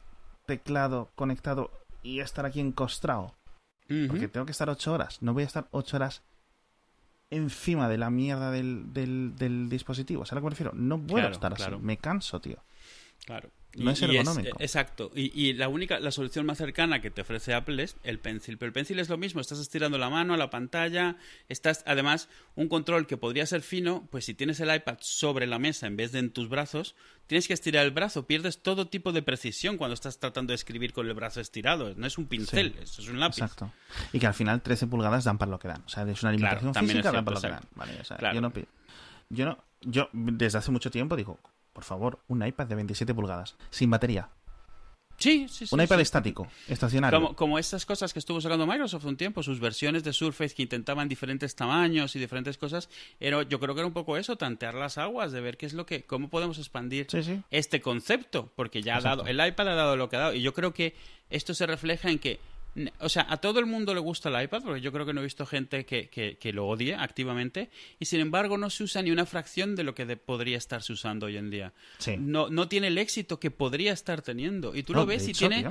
teclado conectado y estar aquí encostrado. Porque tengo que estar ocho horas. No voy a estar ocho horas encima de la mierda del, del, del dispositivo. ¿Sabes a lo que me refiero? No puedo Claro, estar claro. así. Me canso, tío. Claro. No es ergonómico. exacto. Y, y la única, la solución más cercana que te ofrece Apple es el Pencil. Pero el Pencil es lo mismo. Estás estirando la mano a la pantalla. Estás, además, un control que podría ser fino, pues si tienes el iPad sobre la mesa en vez de en tus brazos, tienes que estirar el brazo. Pierdes todo tipo de precisión cuando estás tratando de escribir con el brazo estirado. No es un pincel, Sí. eso es un lápiz. Exacto. Y que al final 13 pulgadas dan para lo que dan. O sea, es una Claro, limitación también física, es dan para lo que dan. Vale, o sea, Claro. yo no Yo no... Yo desde hace mucho tiempo digo, por favor, un iPad de 27 pulgadas, sin batería. Sí, sí, sí. un iPad sí. estático, estacionario. Como, como esas cosas que estuvo sacando Microsoft un tiempo, sus versiones de Surface que intentaban diferentes tamaños y diferentes cosas, era, yo creo que era un poco eso, tantear las aguas, de ver qué es lo que, cómo podemos expandir Sí, sí. este concepto, porque ya ha dado, el iPad ha dado lo que ha dado, y yo creo que esto se refleja en que O sea, a todo el mundo le gusta el iPad, porque yo creo que no he visto gente que, que, lo odie activamente, y sin embargo no se usa ni una fracción de lo que podría estarse usando hoy en día. No, no tiene el éxito que podría estar teniendo. Y tú lo ves y tiene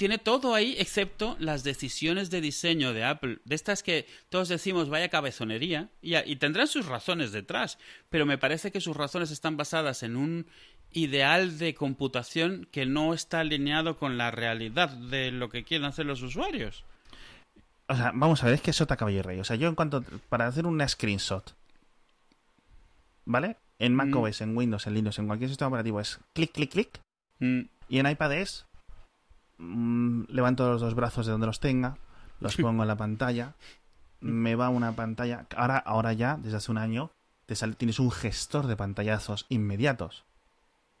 tiene todo ahí excepto las decisiones de diseño de Apple, de estas que todos decimos vaya cabezonería, y, y, tendrán sus razones detrás, pero me parece que sus razones están basadas en un ideal de computación que no está alineado con la realidad de lo que quieren hacer los usuarios. O sea, vamos a ver, es que sota caballo y rey. O sea, yo en cuanto. Para hacer una screenshot. ¿Vale? En macOS, mm. en Windows, en Linux, en cualquier sistema operativo es clic, clic, clic. Mm. Y en iPad es Mm, levanto los dos brazos de donde los tenga, los pongo en la pantalla, me va una pantalla. Ahora, ahora ya, desde hace un año, te tienes un gestor de pantallazos inmediatos.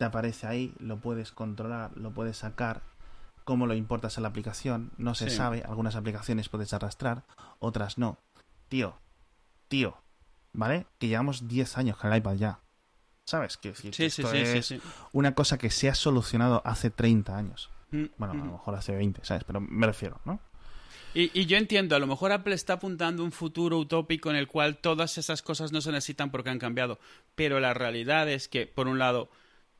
Te aparece ahí, lo puedes controlar, lo puedes sacar. Cómo lo importas a la aplicación, no se sabe. Algunas aplicaciones puedes arrastrar, otras no. Tío, tío, ¿vale? Que llevamos 10 años con el iPad ya. ¿Sabes? Que, sí, esto es una cosa que se ha solucionado hace 30 años. Mm, bueno, a lo mejor hace 20, ¿sabes? Pero me refiero, ¿no? Y, y, yo entiendo, a lo mejor Apple está apuntando a un futuro utópico en el cual todas esas cosas no se necesitan porque han cambiado. Pero la realidad es que, por un lado,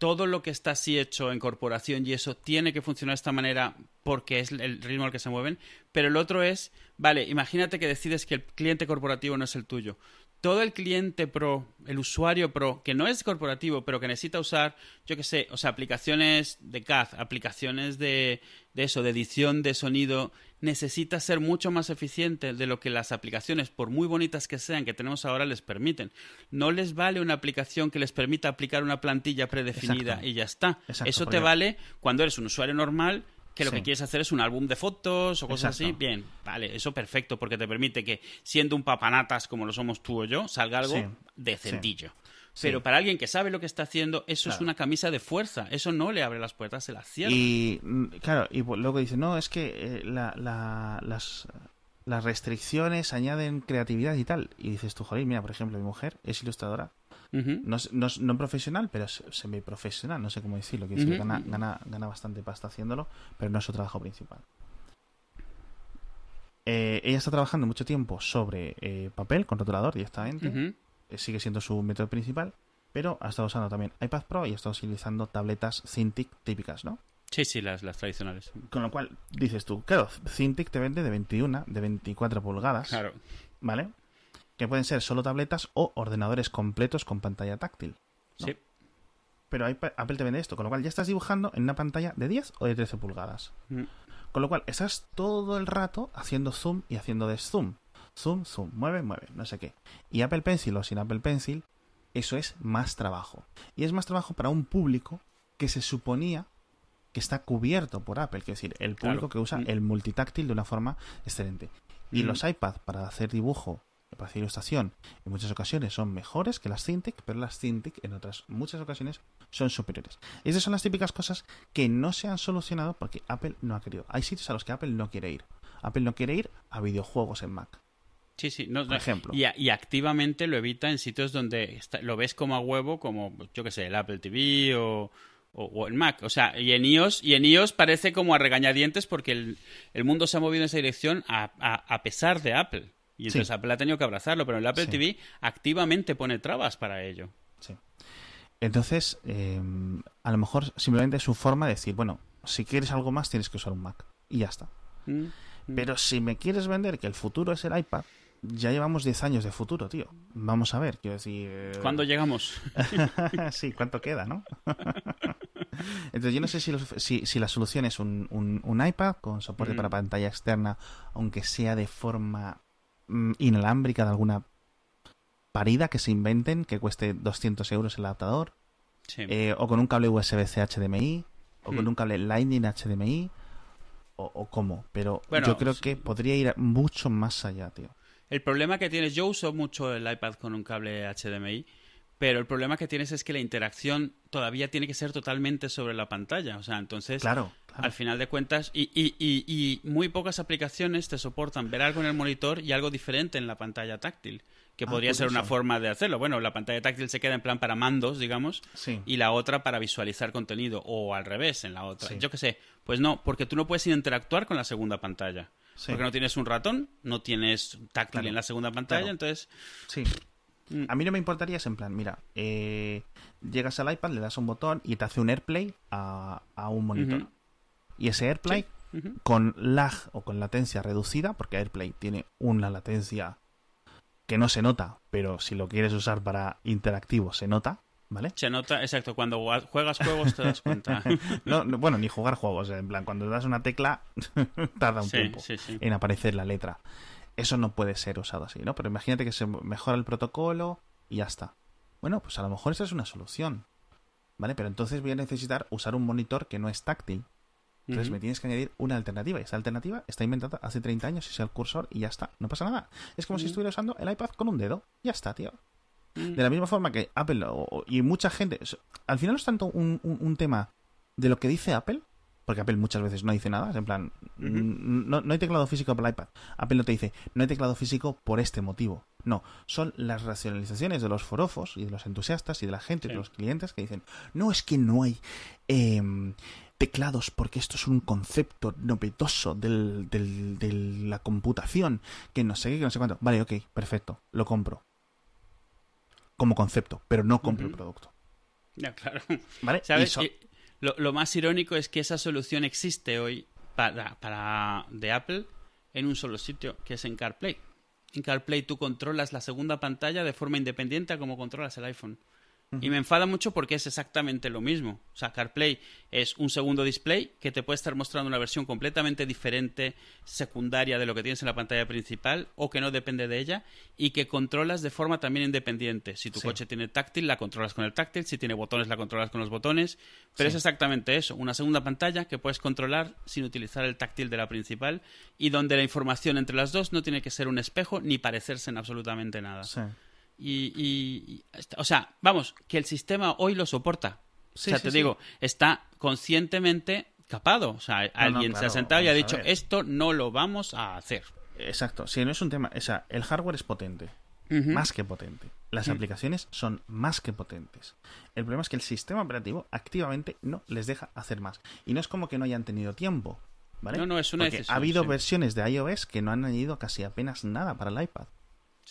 todo lo que está así hecho en corporación y eso tiene que funcionar de esta manera porque es el ritmo al que se mueven. Pero el otro es, vale, imagínate que decides que el cliente corporativo no es el tuyo todo el cliente pro, el usuario pro, que no es corporativo, pero que necesita usar, yo qué sé, o sea, aplicaciones de CAD, aplicaciones de, de eso, de edición de sonido, necesita ser mucho más eficiente de lo que las aplicaciones, por muy bonitas que sean, que tenemos ahora, les permiten. No les vale una aplicación que les permita aplicar una plantilla predefinida y ya está. Eso te vale cuando eres un usuario normal que lo que quieres hacer es un álbum de fotos o cosas así, bien, vale, eso perfecto, porque te permite que, siendo un papanatas como lo somos tú o yo, salga algo decentillo. Pero para alguien que sabe lo que está haciendo, eso es una camisa de fuerza. Eso no le abre las puertas, se las cierra. Y mm, claro, y luego dice, no, es que eh, las, las restricciones añaden creatividad y tal. Y dices tú, joder, mira, por ejemplo, mi mujer es ilustradora no, no, no, profesional, pero semi-profesional, no sé cómo decirlo. Que gana, gana, gana, bastante pasta haciéndolo, pero no es su trabajo principal. Eh, ella está trabajando mucho tiempo sobre eh, papel con rotulador directamente. Eh, sigue siendo su método principal, pero ha estado usando también iPad Pro y ha estado utilizando tabletas Cintiq típicas, ¿no? Sí, sí, las, las tradicionales. Con lo cual, dices tú, claro, Cintiq te vende de 21, de 24 pulgadas. Claro. ¿Vale? Que pueden ser solo tabletas o ordenadores completos con pantalla táctil. Sí. Pero Apple te vende esto, con lo cual ya estás dibujando en una pantalla de 10 o de 13 pulgadas. Mm. Con lo cual estás todo el rato haciendo zoom y haciendo deszoom. Zoom, zoom, mueve, mueve, no sé qué. Y Apple Pencil o sin Apple Pencil, eso es más trabajo. Y es más trabajo para un público que se suponía que está cubierto por Apple, es decir, el público que usa mm. el multitáctil de una forma excelente. Y mm. los iPad para hacer dibujo para ilustración en muchas ocasiones son mejores que las Cintiq, pero las Cintiq en otras muchas ocasiones son superiores. Esas son las típicas cosas que no se han solucionado porque Apple no ha querido. Hay sitios a los que Apple no quiere ir. Apple no quiere ir a videojuegos en Mac. Sí, sí, no, por ejemplo. Y, activamente lo evita en sitios donde lo ves como a huevo, como yo que sé, el Apple TV o, o, el Mac. O sea, y en iOS, y en iOS parece como a regañadientes porque el, mundo se ha movido en esa dirección a pesar de Apple. Y entonces Apple ha tenido que abrazarlo, pero el Apple TV activamente pone trabas para ello. Sí. Entonces, em, a lo mejor simplemente es su forma de decir, bueno, si quieres algo más tienes que usar un Mac. Y ya está. Mm, mm. Pero si me quieres vender que el futuro es el iPad, ya llevamos 10 años de futuro, tío. Vamos a ver, quiero decir... Eh, ¿Cuándo llegamos? sí, ¿cuánto queda, no? Entonces yo no sé si, si, la solución es un, un, iPad con soporte mm. para pantalla externa, aunque sea de forma inalámbrica de alguna parida que se inventen que cueste 200 euros el adaptador. Eh, o con un cable USB-C HDMI. O con hmm. un cable Lightning HDMI. O, o cómo. Pero yo creo que podría ir mucho más allá, tío. El problema que tienes, yo uso mucho el iPad con un cable HDMI, pero el problema que tienes es que la interacción todavía tiene que ser totalmente sobre la pantalla. O sea, entonces, claro. Al final de cuentas, y, y, y, muy pocas aplicaciones te soportan ver algo en el monitor y algo diferente en la pantalla táctil, que ah, podría ser una forma de hacerlo. Bueno, la pantalla táctil se queda en plan para mandos, digamos, y la otra para visualizar contenido, o al revés, en la otra. Yo qué sé, pues no, porque tú no puedes interactuar con la segunda pantalla. Sí. Porque no tienes un ratón, no tienes táctil Claro. en la segunda pantalla, entonces... Sí. Mm. A mí no me importaría, es en plan, mira, eh, llegas al iPad, le das un botón y te hace un AirPlay a, a un monitor. Y ese AirPlay, con lag o con latencia reducida, porque AirPlay tiene una latencia que no se nota, pero si lo quieres usar para interactivo se nota, ¿vale? Se nota, exacto, cuando juegas juegos te das cuenta. No, no, bueno, ni jugar juegos, en plan, cuando das una tecla tarda un sí, tiempo sí. en aparecer la letra. Eso no puede ser usado así, ¿no? Pero imagínate que se mejora el protocolo y ya está. Bueno, pues a lo mejor esa es una solución, ¿vale? Pero entonces voy a necesitar usar un monitor que no es táctil. Entonces me tienes que añadir una alternativa. Y esa alternativa está inventada hace 30 años y es el cursor y ya está. No pasa nada. Es como si estuviera usando el iPad con un dedo. Ya está, tío. Mm. De la misma forma que Apple o- y mucha gente... Al final no es tanto un, un- un tema de lo que dice Apple, porque Apple muchas veces no dice nada. Es en plan, no, no hay teclado físico para el iPad. Apple no te dice, no hay teclado físico por este motivo. No, son las racionalizaciones de los forofos y de los entusiastas y de la gente, Sí. de los clientes que dicen, no es que no hay em, teclados porque esto es un concepto novedoso del, del- de la computación, que no sé qué, que no sé cuánto. Vale, ok, perfecto, lo compro. Como concepto, pero no compro el producto. Ya, claro. ¿Vale? ¿Sabes? Y so- Y lo, lo más irónico es que esa solución existe hoy para, de Apple en un solo sitio, que es en CarPlay. En CarPlay tú controlas la segunda pantalla de forma independiente a como controlas el iPhone. Y me enfada mucho porque es exactamente lo mismo. O sea, CarPlay es un segundo display que te puede estar mostrando una versión completamente diferente, secundaria de lo que tienes en la pantalla principal o que no depende de ella y que controlas de forma también independiente. Si tu Sí. coche tiene táctil, la controlas con el táctil. Si tiene botones, la controlas con los botones. Pero Sí. es exactamente eso, una segunda pantalla que puedes controlar sin utilizar el táctil de la principal y donde la información entre las dos no tiene que ser un espejo ni parecerse en absolutamente nada. sí. Y, y- y- o sea, vamos, que el sistema hoy lo soporta. Sí, o sea, sí, te sí. digo, está conscientemente capado. O sea, alguien se ha sentado y ha dicho, esto no lo vamos a hacer. Exacto, si no es un tema, o sea, el hardware es potente, más que potente. Las Mm. aplicaciones son más que potentes. El problema es que el sistema operativo activamente no les deja hacer más. Y no es como que no hayan tenido tiempo, ¿vale? No, no, es una Porque decisión, ha habido versiones de iOS que no han añadido casi apenas nada para el iPad.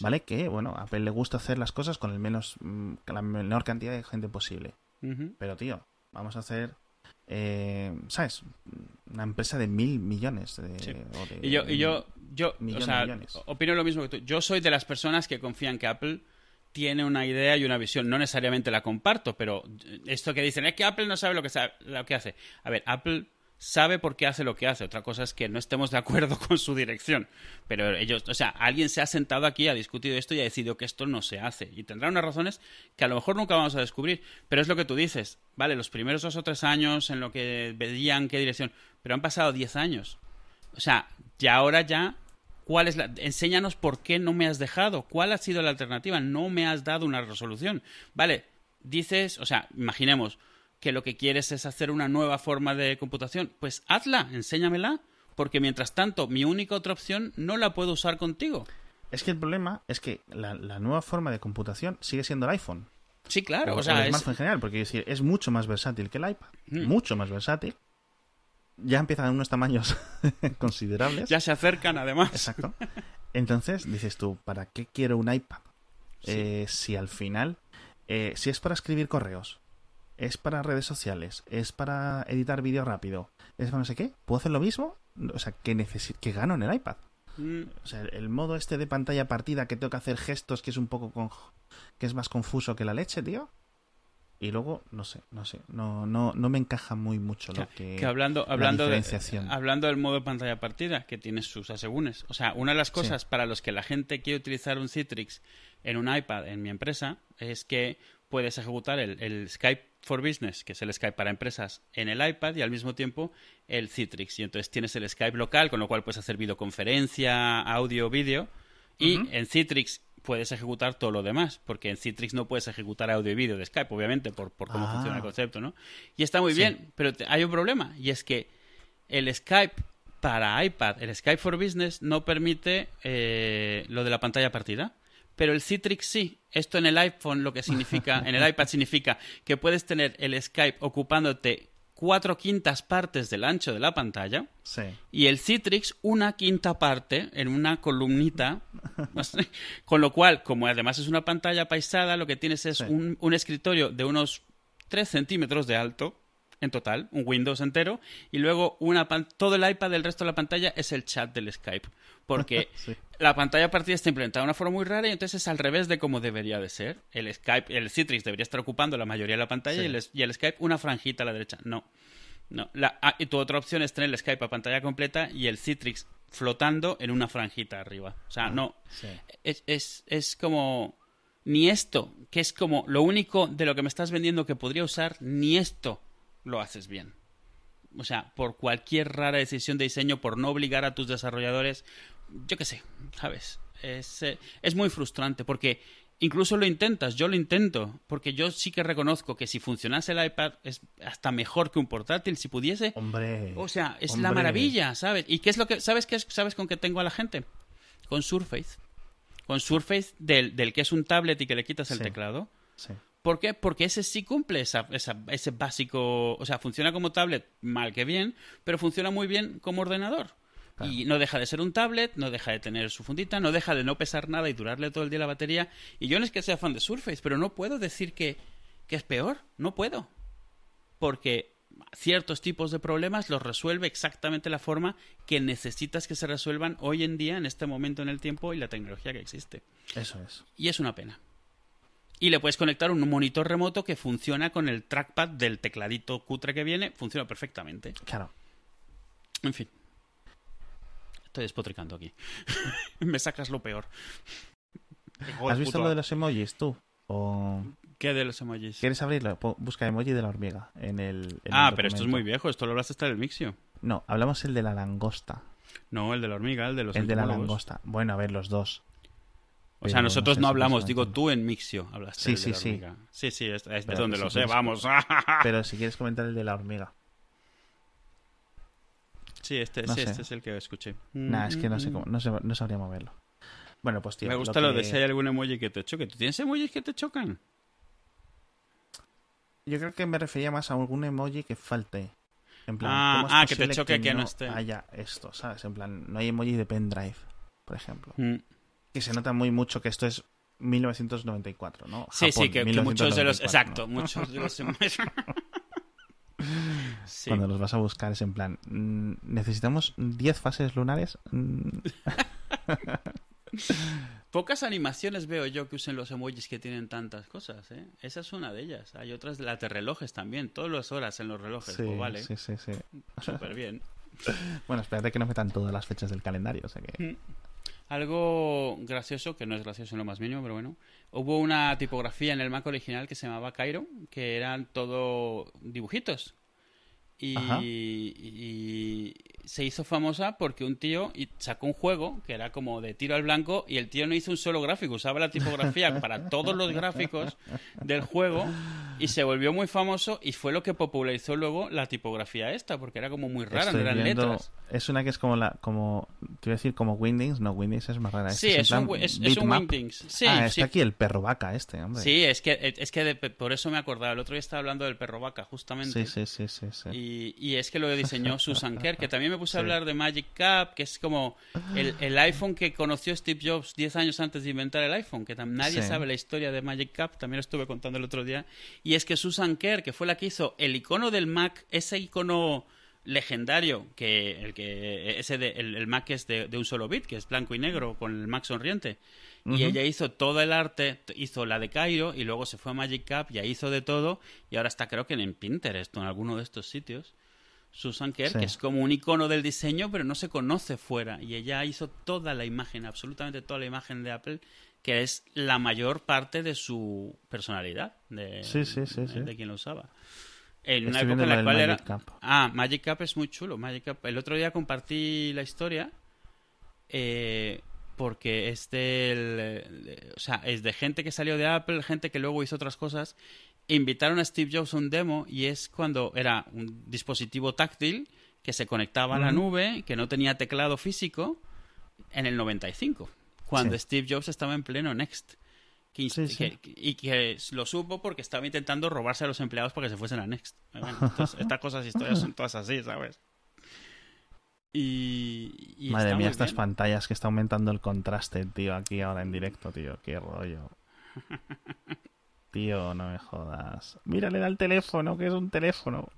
¿Vale? Que, bueno, a Apple le gusta hacer las cosas con el menos, mm, con la menor cantidad de gente posible. Pero, tío, vamos a hacer, eh, ¿sabes? Una empresa de mil millones. De, Sí. o de- Y yo, y yo, yo o sea, millones. opino lo mismo que tú. Yo soy de las personas que confían que Apple tiene una idea y una visión. No necesariamente la comparto, pero esto que dicen es que Apple no sabe lo que, sabe, lo que hace. A ver, Apple sabe por qué hace lo que hace. Otra cosa es que no estemos de acuerdo con su dirección. Pero ellos, o sea, alguien se ha sentado aquí, ha discutido esto y ha decidido que esto no se hace. Y tendrá unas razones que a lo mejor nunca vamos a descubrir. Pero es lo que tú dices. Vale, los primeros dos o tres años en lo que veían qué dirección. Pero han pasado diez años. O sea, ya ahora ya, ¿cuál es la... Enséñanos por qué no me has dejado. ¿Cuál ha sido la alternativa? No me has dado una resolución. Vale, dices, o sea, imaginemos que lo que quieres es hacer una nueva forma de computación. Pues hazla, enséñamela. Porque mientras tanto, mi única otra opción no la puedo usar contigo. Es que el problema es que la, la nueva forma de computación sigue siendo el iPhone. Sí, claro. O, sea, es... smartphone en general, porque es, decir, es mucho más versátil que el iPad. Mm. Mucho más versátil. Ya empiezan unos tamaños considerables. Ya se acercan, además. Exacto. Entonces dices tú, ¿para qué quiero un iPad? Sí. Eh, si al final, eh, si es para escribir correos, es para redes sociales, es para editar vídeo rápido, es para no sé qué, ¿puedo hacer lo mismo? O sea, que, que gano en el iPad. Mm, O sea, el, modo este de pantalla partida que tengo que hacer gestos que es un poco con, que es más confuso que la leche, tío. Y luego, no sé, no sé, no, no, no me encaja muy mucho lo que, que hablando, la hablando, de, diferenciación. hablando del modo pantalla partida, que tiene sus asegúnes. O sea, una de las cosas para los que la gente quiere utilizar un Citrix en un iPad en mi empresa es que puedes ejecutar el, el Skype for Business, que es el Skype para empresas, en el iPad y al mismo tiempo el Citrix. Y entonces tienes el Skype local, con lo cual puedes hacer videoconferencia, audio, vídeo. Y en Citrix puedes ejecutar todo lo demás, porque en Citrix no puedes ejecutar audio y vídeo de Skype, obviamente, por, por cómo Ah. funciona el concepto, ¿no? Y está muy Sí. bien, pero te- hay un problema, y es que el Skype para iPad, el Skype for Business, no permite eh, lo de la pantalla partida. Pero el Citrix sí. Esto en el iPhone lo que significa, en el iPad significa que puedes tener el Skype ocupándote cuatro quintas partes del ancho de la pantalla Sí. y el Citrix una quinta parte en una columnita. Con lo cual, como además es una pantalla paisada, lo que tienes es Sí. un, un escritorio de unos 3 centímetros de alto en total, un Windows entero, y luego una pan- todo el iPad del resto de la pantalla es el chat del Skype. Porque Sí. la pantalla a partir está implementada de una forma muy rara y entonces es al revés de como debería de ser. El Skype, el Citrix debería estar ocupando la mayoría de la pantalla Sí. y, el, y el Skype una franjita a la derecha. No. No. La, ah, y tu otra opción es tener el Skype a pantalla completa y el Citrix flotando en una franjita arriba. O sea, no. Sí. Es, es, es como. Ni esto, que es como lo único de lo que me estás vendiendo que podría usar, ni esto lo haces bien. O sea, por cualquier rara decisión de diseño, por no obligar a tus desarrolladores, yo qué sé, ¿sabes? Es, eh, es muy frustrante porque incluso lo intentas, yo lo intento, porque yo sí que reconozco que si funcionase el iPad es hasta mejor que un portátil, si pudiese. Hombre. O sea, es la maravilla, ¿sabes? ¿Y qué es lo que sabes qué es, sabes con qué tengo a la gente? Con Surface. Con Surface del, del que es un tablet y que le quitas el Sí. teclado. Sí. ¿Por qué? Porque ese sí cumple esa, esa- ese básico, o sea, funciona como tablet mal que bien, pero funciona muy bien como ordenador. Claro. Y no deja de ser un tablet, no deja de tener su fundita, no deja de no pesar nada y durarle todo el día la batería. Y yo no es que sea fan de Surface, pero no puedo decir que, que es peor, no puedo. Porque ciertos tipos de problemas los resuelve exactamente la forma que necesitas que se resuelvan hoy en día, en este momento en el tiempo y la tecnología que existe. Eso es. Y es una pena. Y le puedes conectar un monitor remoto que funciona con el trackpad del tecladito cutre que viene, funciona perfectamente. Claro. En fin. Estoy despotricando aquí. Me sacas lo peor. ¿Has visto lo de los emojis tú? ¿O ¿Qué de los emojis? quieres abrirlo? Busca emoji de la hormiga en el. en Ah, el pero esto es muy viejo. Esto lo hablaste hasta en el Mixio. No, hablamos el de la langosta. No, el de la hormiga, el de los el de la langosta. Bueno, a ver, los dos. O sea, nosotros no sé no si hablamos, digo tú en Mixio hablaste Sí, del de sí, la sí. hormiga. Sí, sí, es, es de Pero donde si lo sé, vamos. Pero si quieres comentar el de la hormiga. sí, este, No sí, este es el que escuché. Nah, es que no sé cómo, no, sé, no sabría moverlo. Bueno, pues tío. Me gusta lo, que- de si hay algún emoji que te choque. ¿Tú tienes emojis que te chocan? Yo creo que me refería más a algún emoji que falte. En plan, Ah, ¿cómo es ah, que te choque que no esté. haya esto, ¿sabes? En plan, no hay emoji de pendrive, por ejemplo. Mm. Que se nota muy mucho que esto es 1994, ¿no? Sí, sí, que, que muchos de los... 1994, Exacto, ¿no? muchos de los sí. Cuando los vas a buscar es en plan, mm, necesitamos 10 fases lunares. mm, Pocas animaciones veo yo que usen los emojis que tienen tantas cosas, ¿eh? Esa es una de ellas. Hay otras de las de relojes también. Todas las horas en los relojes. sí, pues vale, sí, sí, sí. súper bien. Bueno, espérate que no metan todas las fechas del calendario, o sea que... Algo gracioso, que no es gracioso en lo más mínimo, pero bueno. Hubo una tipografía en el Mac original que se llamaba Cairo, que eran todo dibujitos. Y, y se hizo famosa porque un tío sacó un juego que era como de tiro al blanco y el tío no hizo un solo gráfico, usaba la tipografía para todos los gráficos del juego y se volvió muy famoso y fue lo que popularizó luego la tipografía esta, porque era como muy rara, Estoy no eran viendo- letras. Es una que es como la... como Te iba a decir como Windings, no, Windings es más rara. Sí, Este es, en un, plan es, es un bitmap. Wingdings. Sí, ah, sí. está aquí el perro vaca este, hombre. Sí, es que, es que de- por eso me acordaba. El otro día estaba hablando del perro vaca, justamente. sí, sí, sí, sí, sí. Y, y es que lo diseñó Susan Kerr, que también me puse a Sí. hablar de Magic Cap, que es como el, el iPhone que conoció Steve Jobs 10 años antes de inventar el iPhone, que nadie Sí. sabe la historia de Magic Cap, también lo estuve contando el otro día. Y es que Susan Kerr, que fue la que hizo el icono del Mac, ese icono legendario, que el que ese de, el, el Mac es de, de un solo bit, que es blanco y negro, con el Mac sonriente. Y ella hizo todo el arte, hizo la de Cairo y luego se fue a Magic Cap, ya hizo de todo y ahora está creo que en Pinterest o en alguno de estos sitios. Susan Kerr, Sí. que es como un icono del diseño, pero no se conoce fuera. Y ella hizo toda la imagen, absolutamente toda la imagen de Apple, que es la mayor parte de su personalidad, de, Sí, sí, sí, sí. de quien lo usaba. En una Estoy época en la cual era... Magic Cap. Ah, Magic Cap es muy chulo. Magic Cap. El otro día compartí la historia eh, porque es del, o sea, es de gente que salió de Apple, gente que luego hizo otras cosas. Invitaron a Steve Jobs a un demo y es cuando era un dispositivo táctil que se conectaba a la nube, que no tenía teclado físico, en el 95, cuando Sí. Steve Jobs estaba en pleno Next. Que, Sí, sí. que- y que lo supo porque estaba intentando robarse a los empleados para que se fuesen a Next. Bueno, entonces, estas cosas, historias son todas así, ¿sabes? Y, y Madre mía, estas bien. pantallas que está aumentando el contraste, tío, aquí ahora en directo, tío. Qué rollo. Tío, no me jodas. Mira, le da el teléfono, que es un teléfono.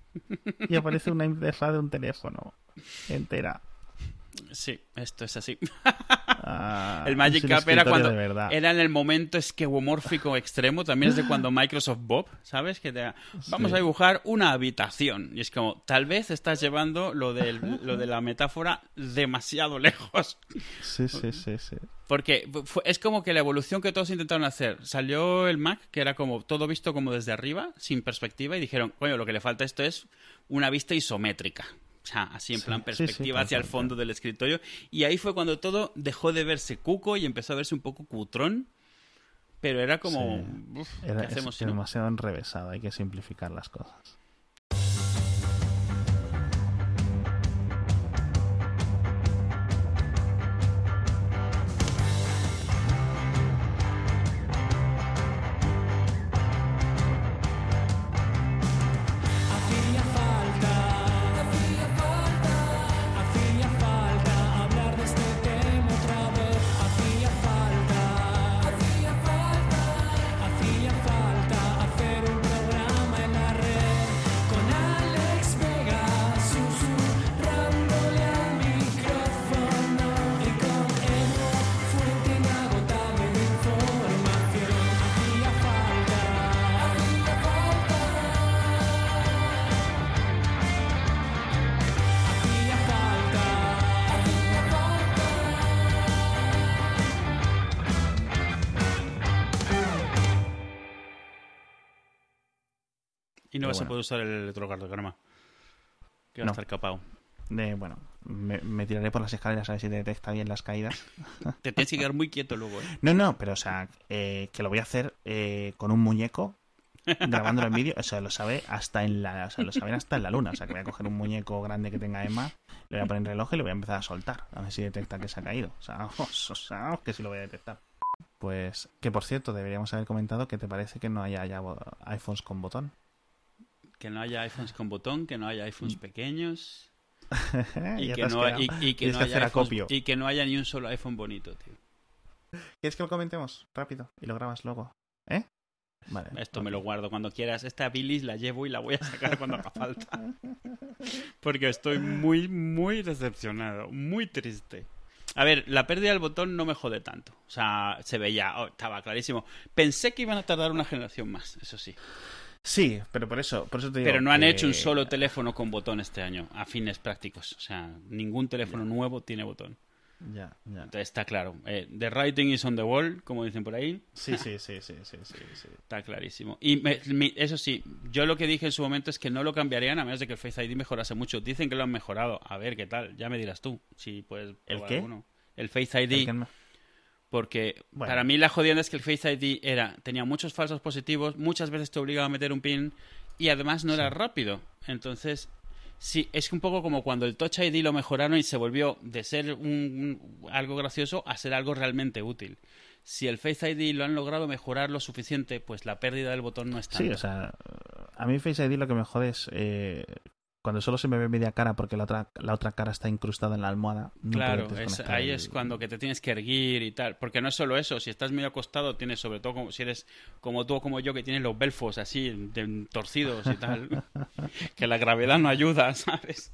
Y aparece una interfaz de un teléfono entera. Sí, esto es así. Ah, el Magic Cup era cuando era en el momento esquemomórfico extremo. También es de cuando Microsoft Bob, ¿sabes? Que te vamos Sí. a dibujar una habitación. Y es como, tal vez estás llevando lo, del, lo de la metáfora demasiado lejos. Sí, sí, sí, sí. Porque fue- es como que la evolución que todos intentaron hacer. Salió el Mac, que era como todo visto como desde arriba, sin perspectiva, y dijeron, coño, lo que le falta a esto es una vista isométrica. O sea, así en Sí, plan sí, sí, perspectiva hacia el fondo del escritorio. Y ahí fue cuando todo dejó de verse cuco y empezó a verse un poco cutrón. Pero era como, uf, Era, ¿qué hacemos es si no? demasiado enrevesado, hay que simplificar las cosas. Usar el electrocardiograma. Que va No. a estar capado. De, bueno, me, me tiraré por las escaleras a ver si detecta bien las caídas. Te tienes que quedar muy quieto luego, ¿eh? No, no, pero o sea, eh, que lo voy a hacer eh, con un muñeco grabándolo en vídeo. O sea, lo sabe hasta en la, o sea, lo saben hasta en la luna. O sea, que voy a coger un muñeco grande que tenga Emma, le voy a poner reloj y le voy a empezar a soltar. A ver si detecta que se ha caído. O sea, vamos, o sea, vamos, que sí lo voy a detectar. Pues, que por cierto, deberíamos haber comentado que te parece que no haya ya bo- iPhones con botón. Que no haya iPhones con botón, que no haya iPhones pequeños. Y que, no, quedado. y, y que Tienes no que haya iPhones- y que no haya ni un solo iPhone bonito, tío. ¿Quieres que lo comentemos? Rápido. Y lo grabas luego. ¿Eh? Vale. Esto me lo guardo cuando quieras. Esta bilis la llevo y la voy a sacar cuando haga falta. Porque estoy muy, muy decepcionado. Muy triste. A ver, la pérdida del botón no me jode tanto. O sea, se veía, oh, estaba clarísimo. Pensé que iban a tardar una generación más, eso sí. Sí, pero por eso, por eso te digo. Pero no han que- hecho un solo teléfono con botón este año, a fines prácticos. O sea, ningún teléfono nuevo tiene botón. Ya, ya. Entonces está claro. Eh, the writing is on the wall, como dicen por ahí. Sí, sí, sí, sí, sí, sí, sí. Está clarísimo. Y me- mi- eso sí, yo lo que dije en su momento es que no lo cambiarían a menos de que el Face ID mejorase mucho. Dicen que lo han mejorado. A ver qué tal, ya me dirás tú. Si puedes ¿El probar qué? alguno. El Face ID. El Porque Bueno. para mí la jodienda es que el Face ID era, tenía muchos falsos positivos, muchas veces te obligaba a meter un pin y además no era rápido. Entonces, sí, es un poco como cuando el Touch ID lo mejoraron y se volvió de ser un, un- algo gracioso a ser algo realmente útil. Si el Face ID lo han logrado mejorar lo suficiente, pues la pérdida del botón no es tanto. Sí, o sea, a mí Face ID lo que me jode es eh, cuando solo se me ve media cara porque la otra, la otra cara está incrustada en la almohada. no Claro, es- ahí el- es cuando que te tienes que erguir y tal. Porque no es solo eso, si estás medio acostado, tienes sobre todo como si eres como tú o como yo, que tienes los belfos así, de- torcidos y tal. que la gravedad no ayuda, ¿sabes?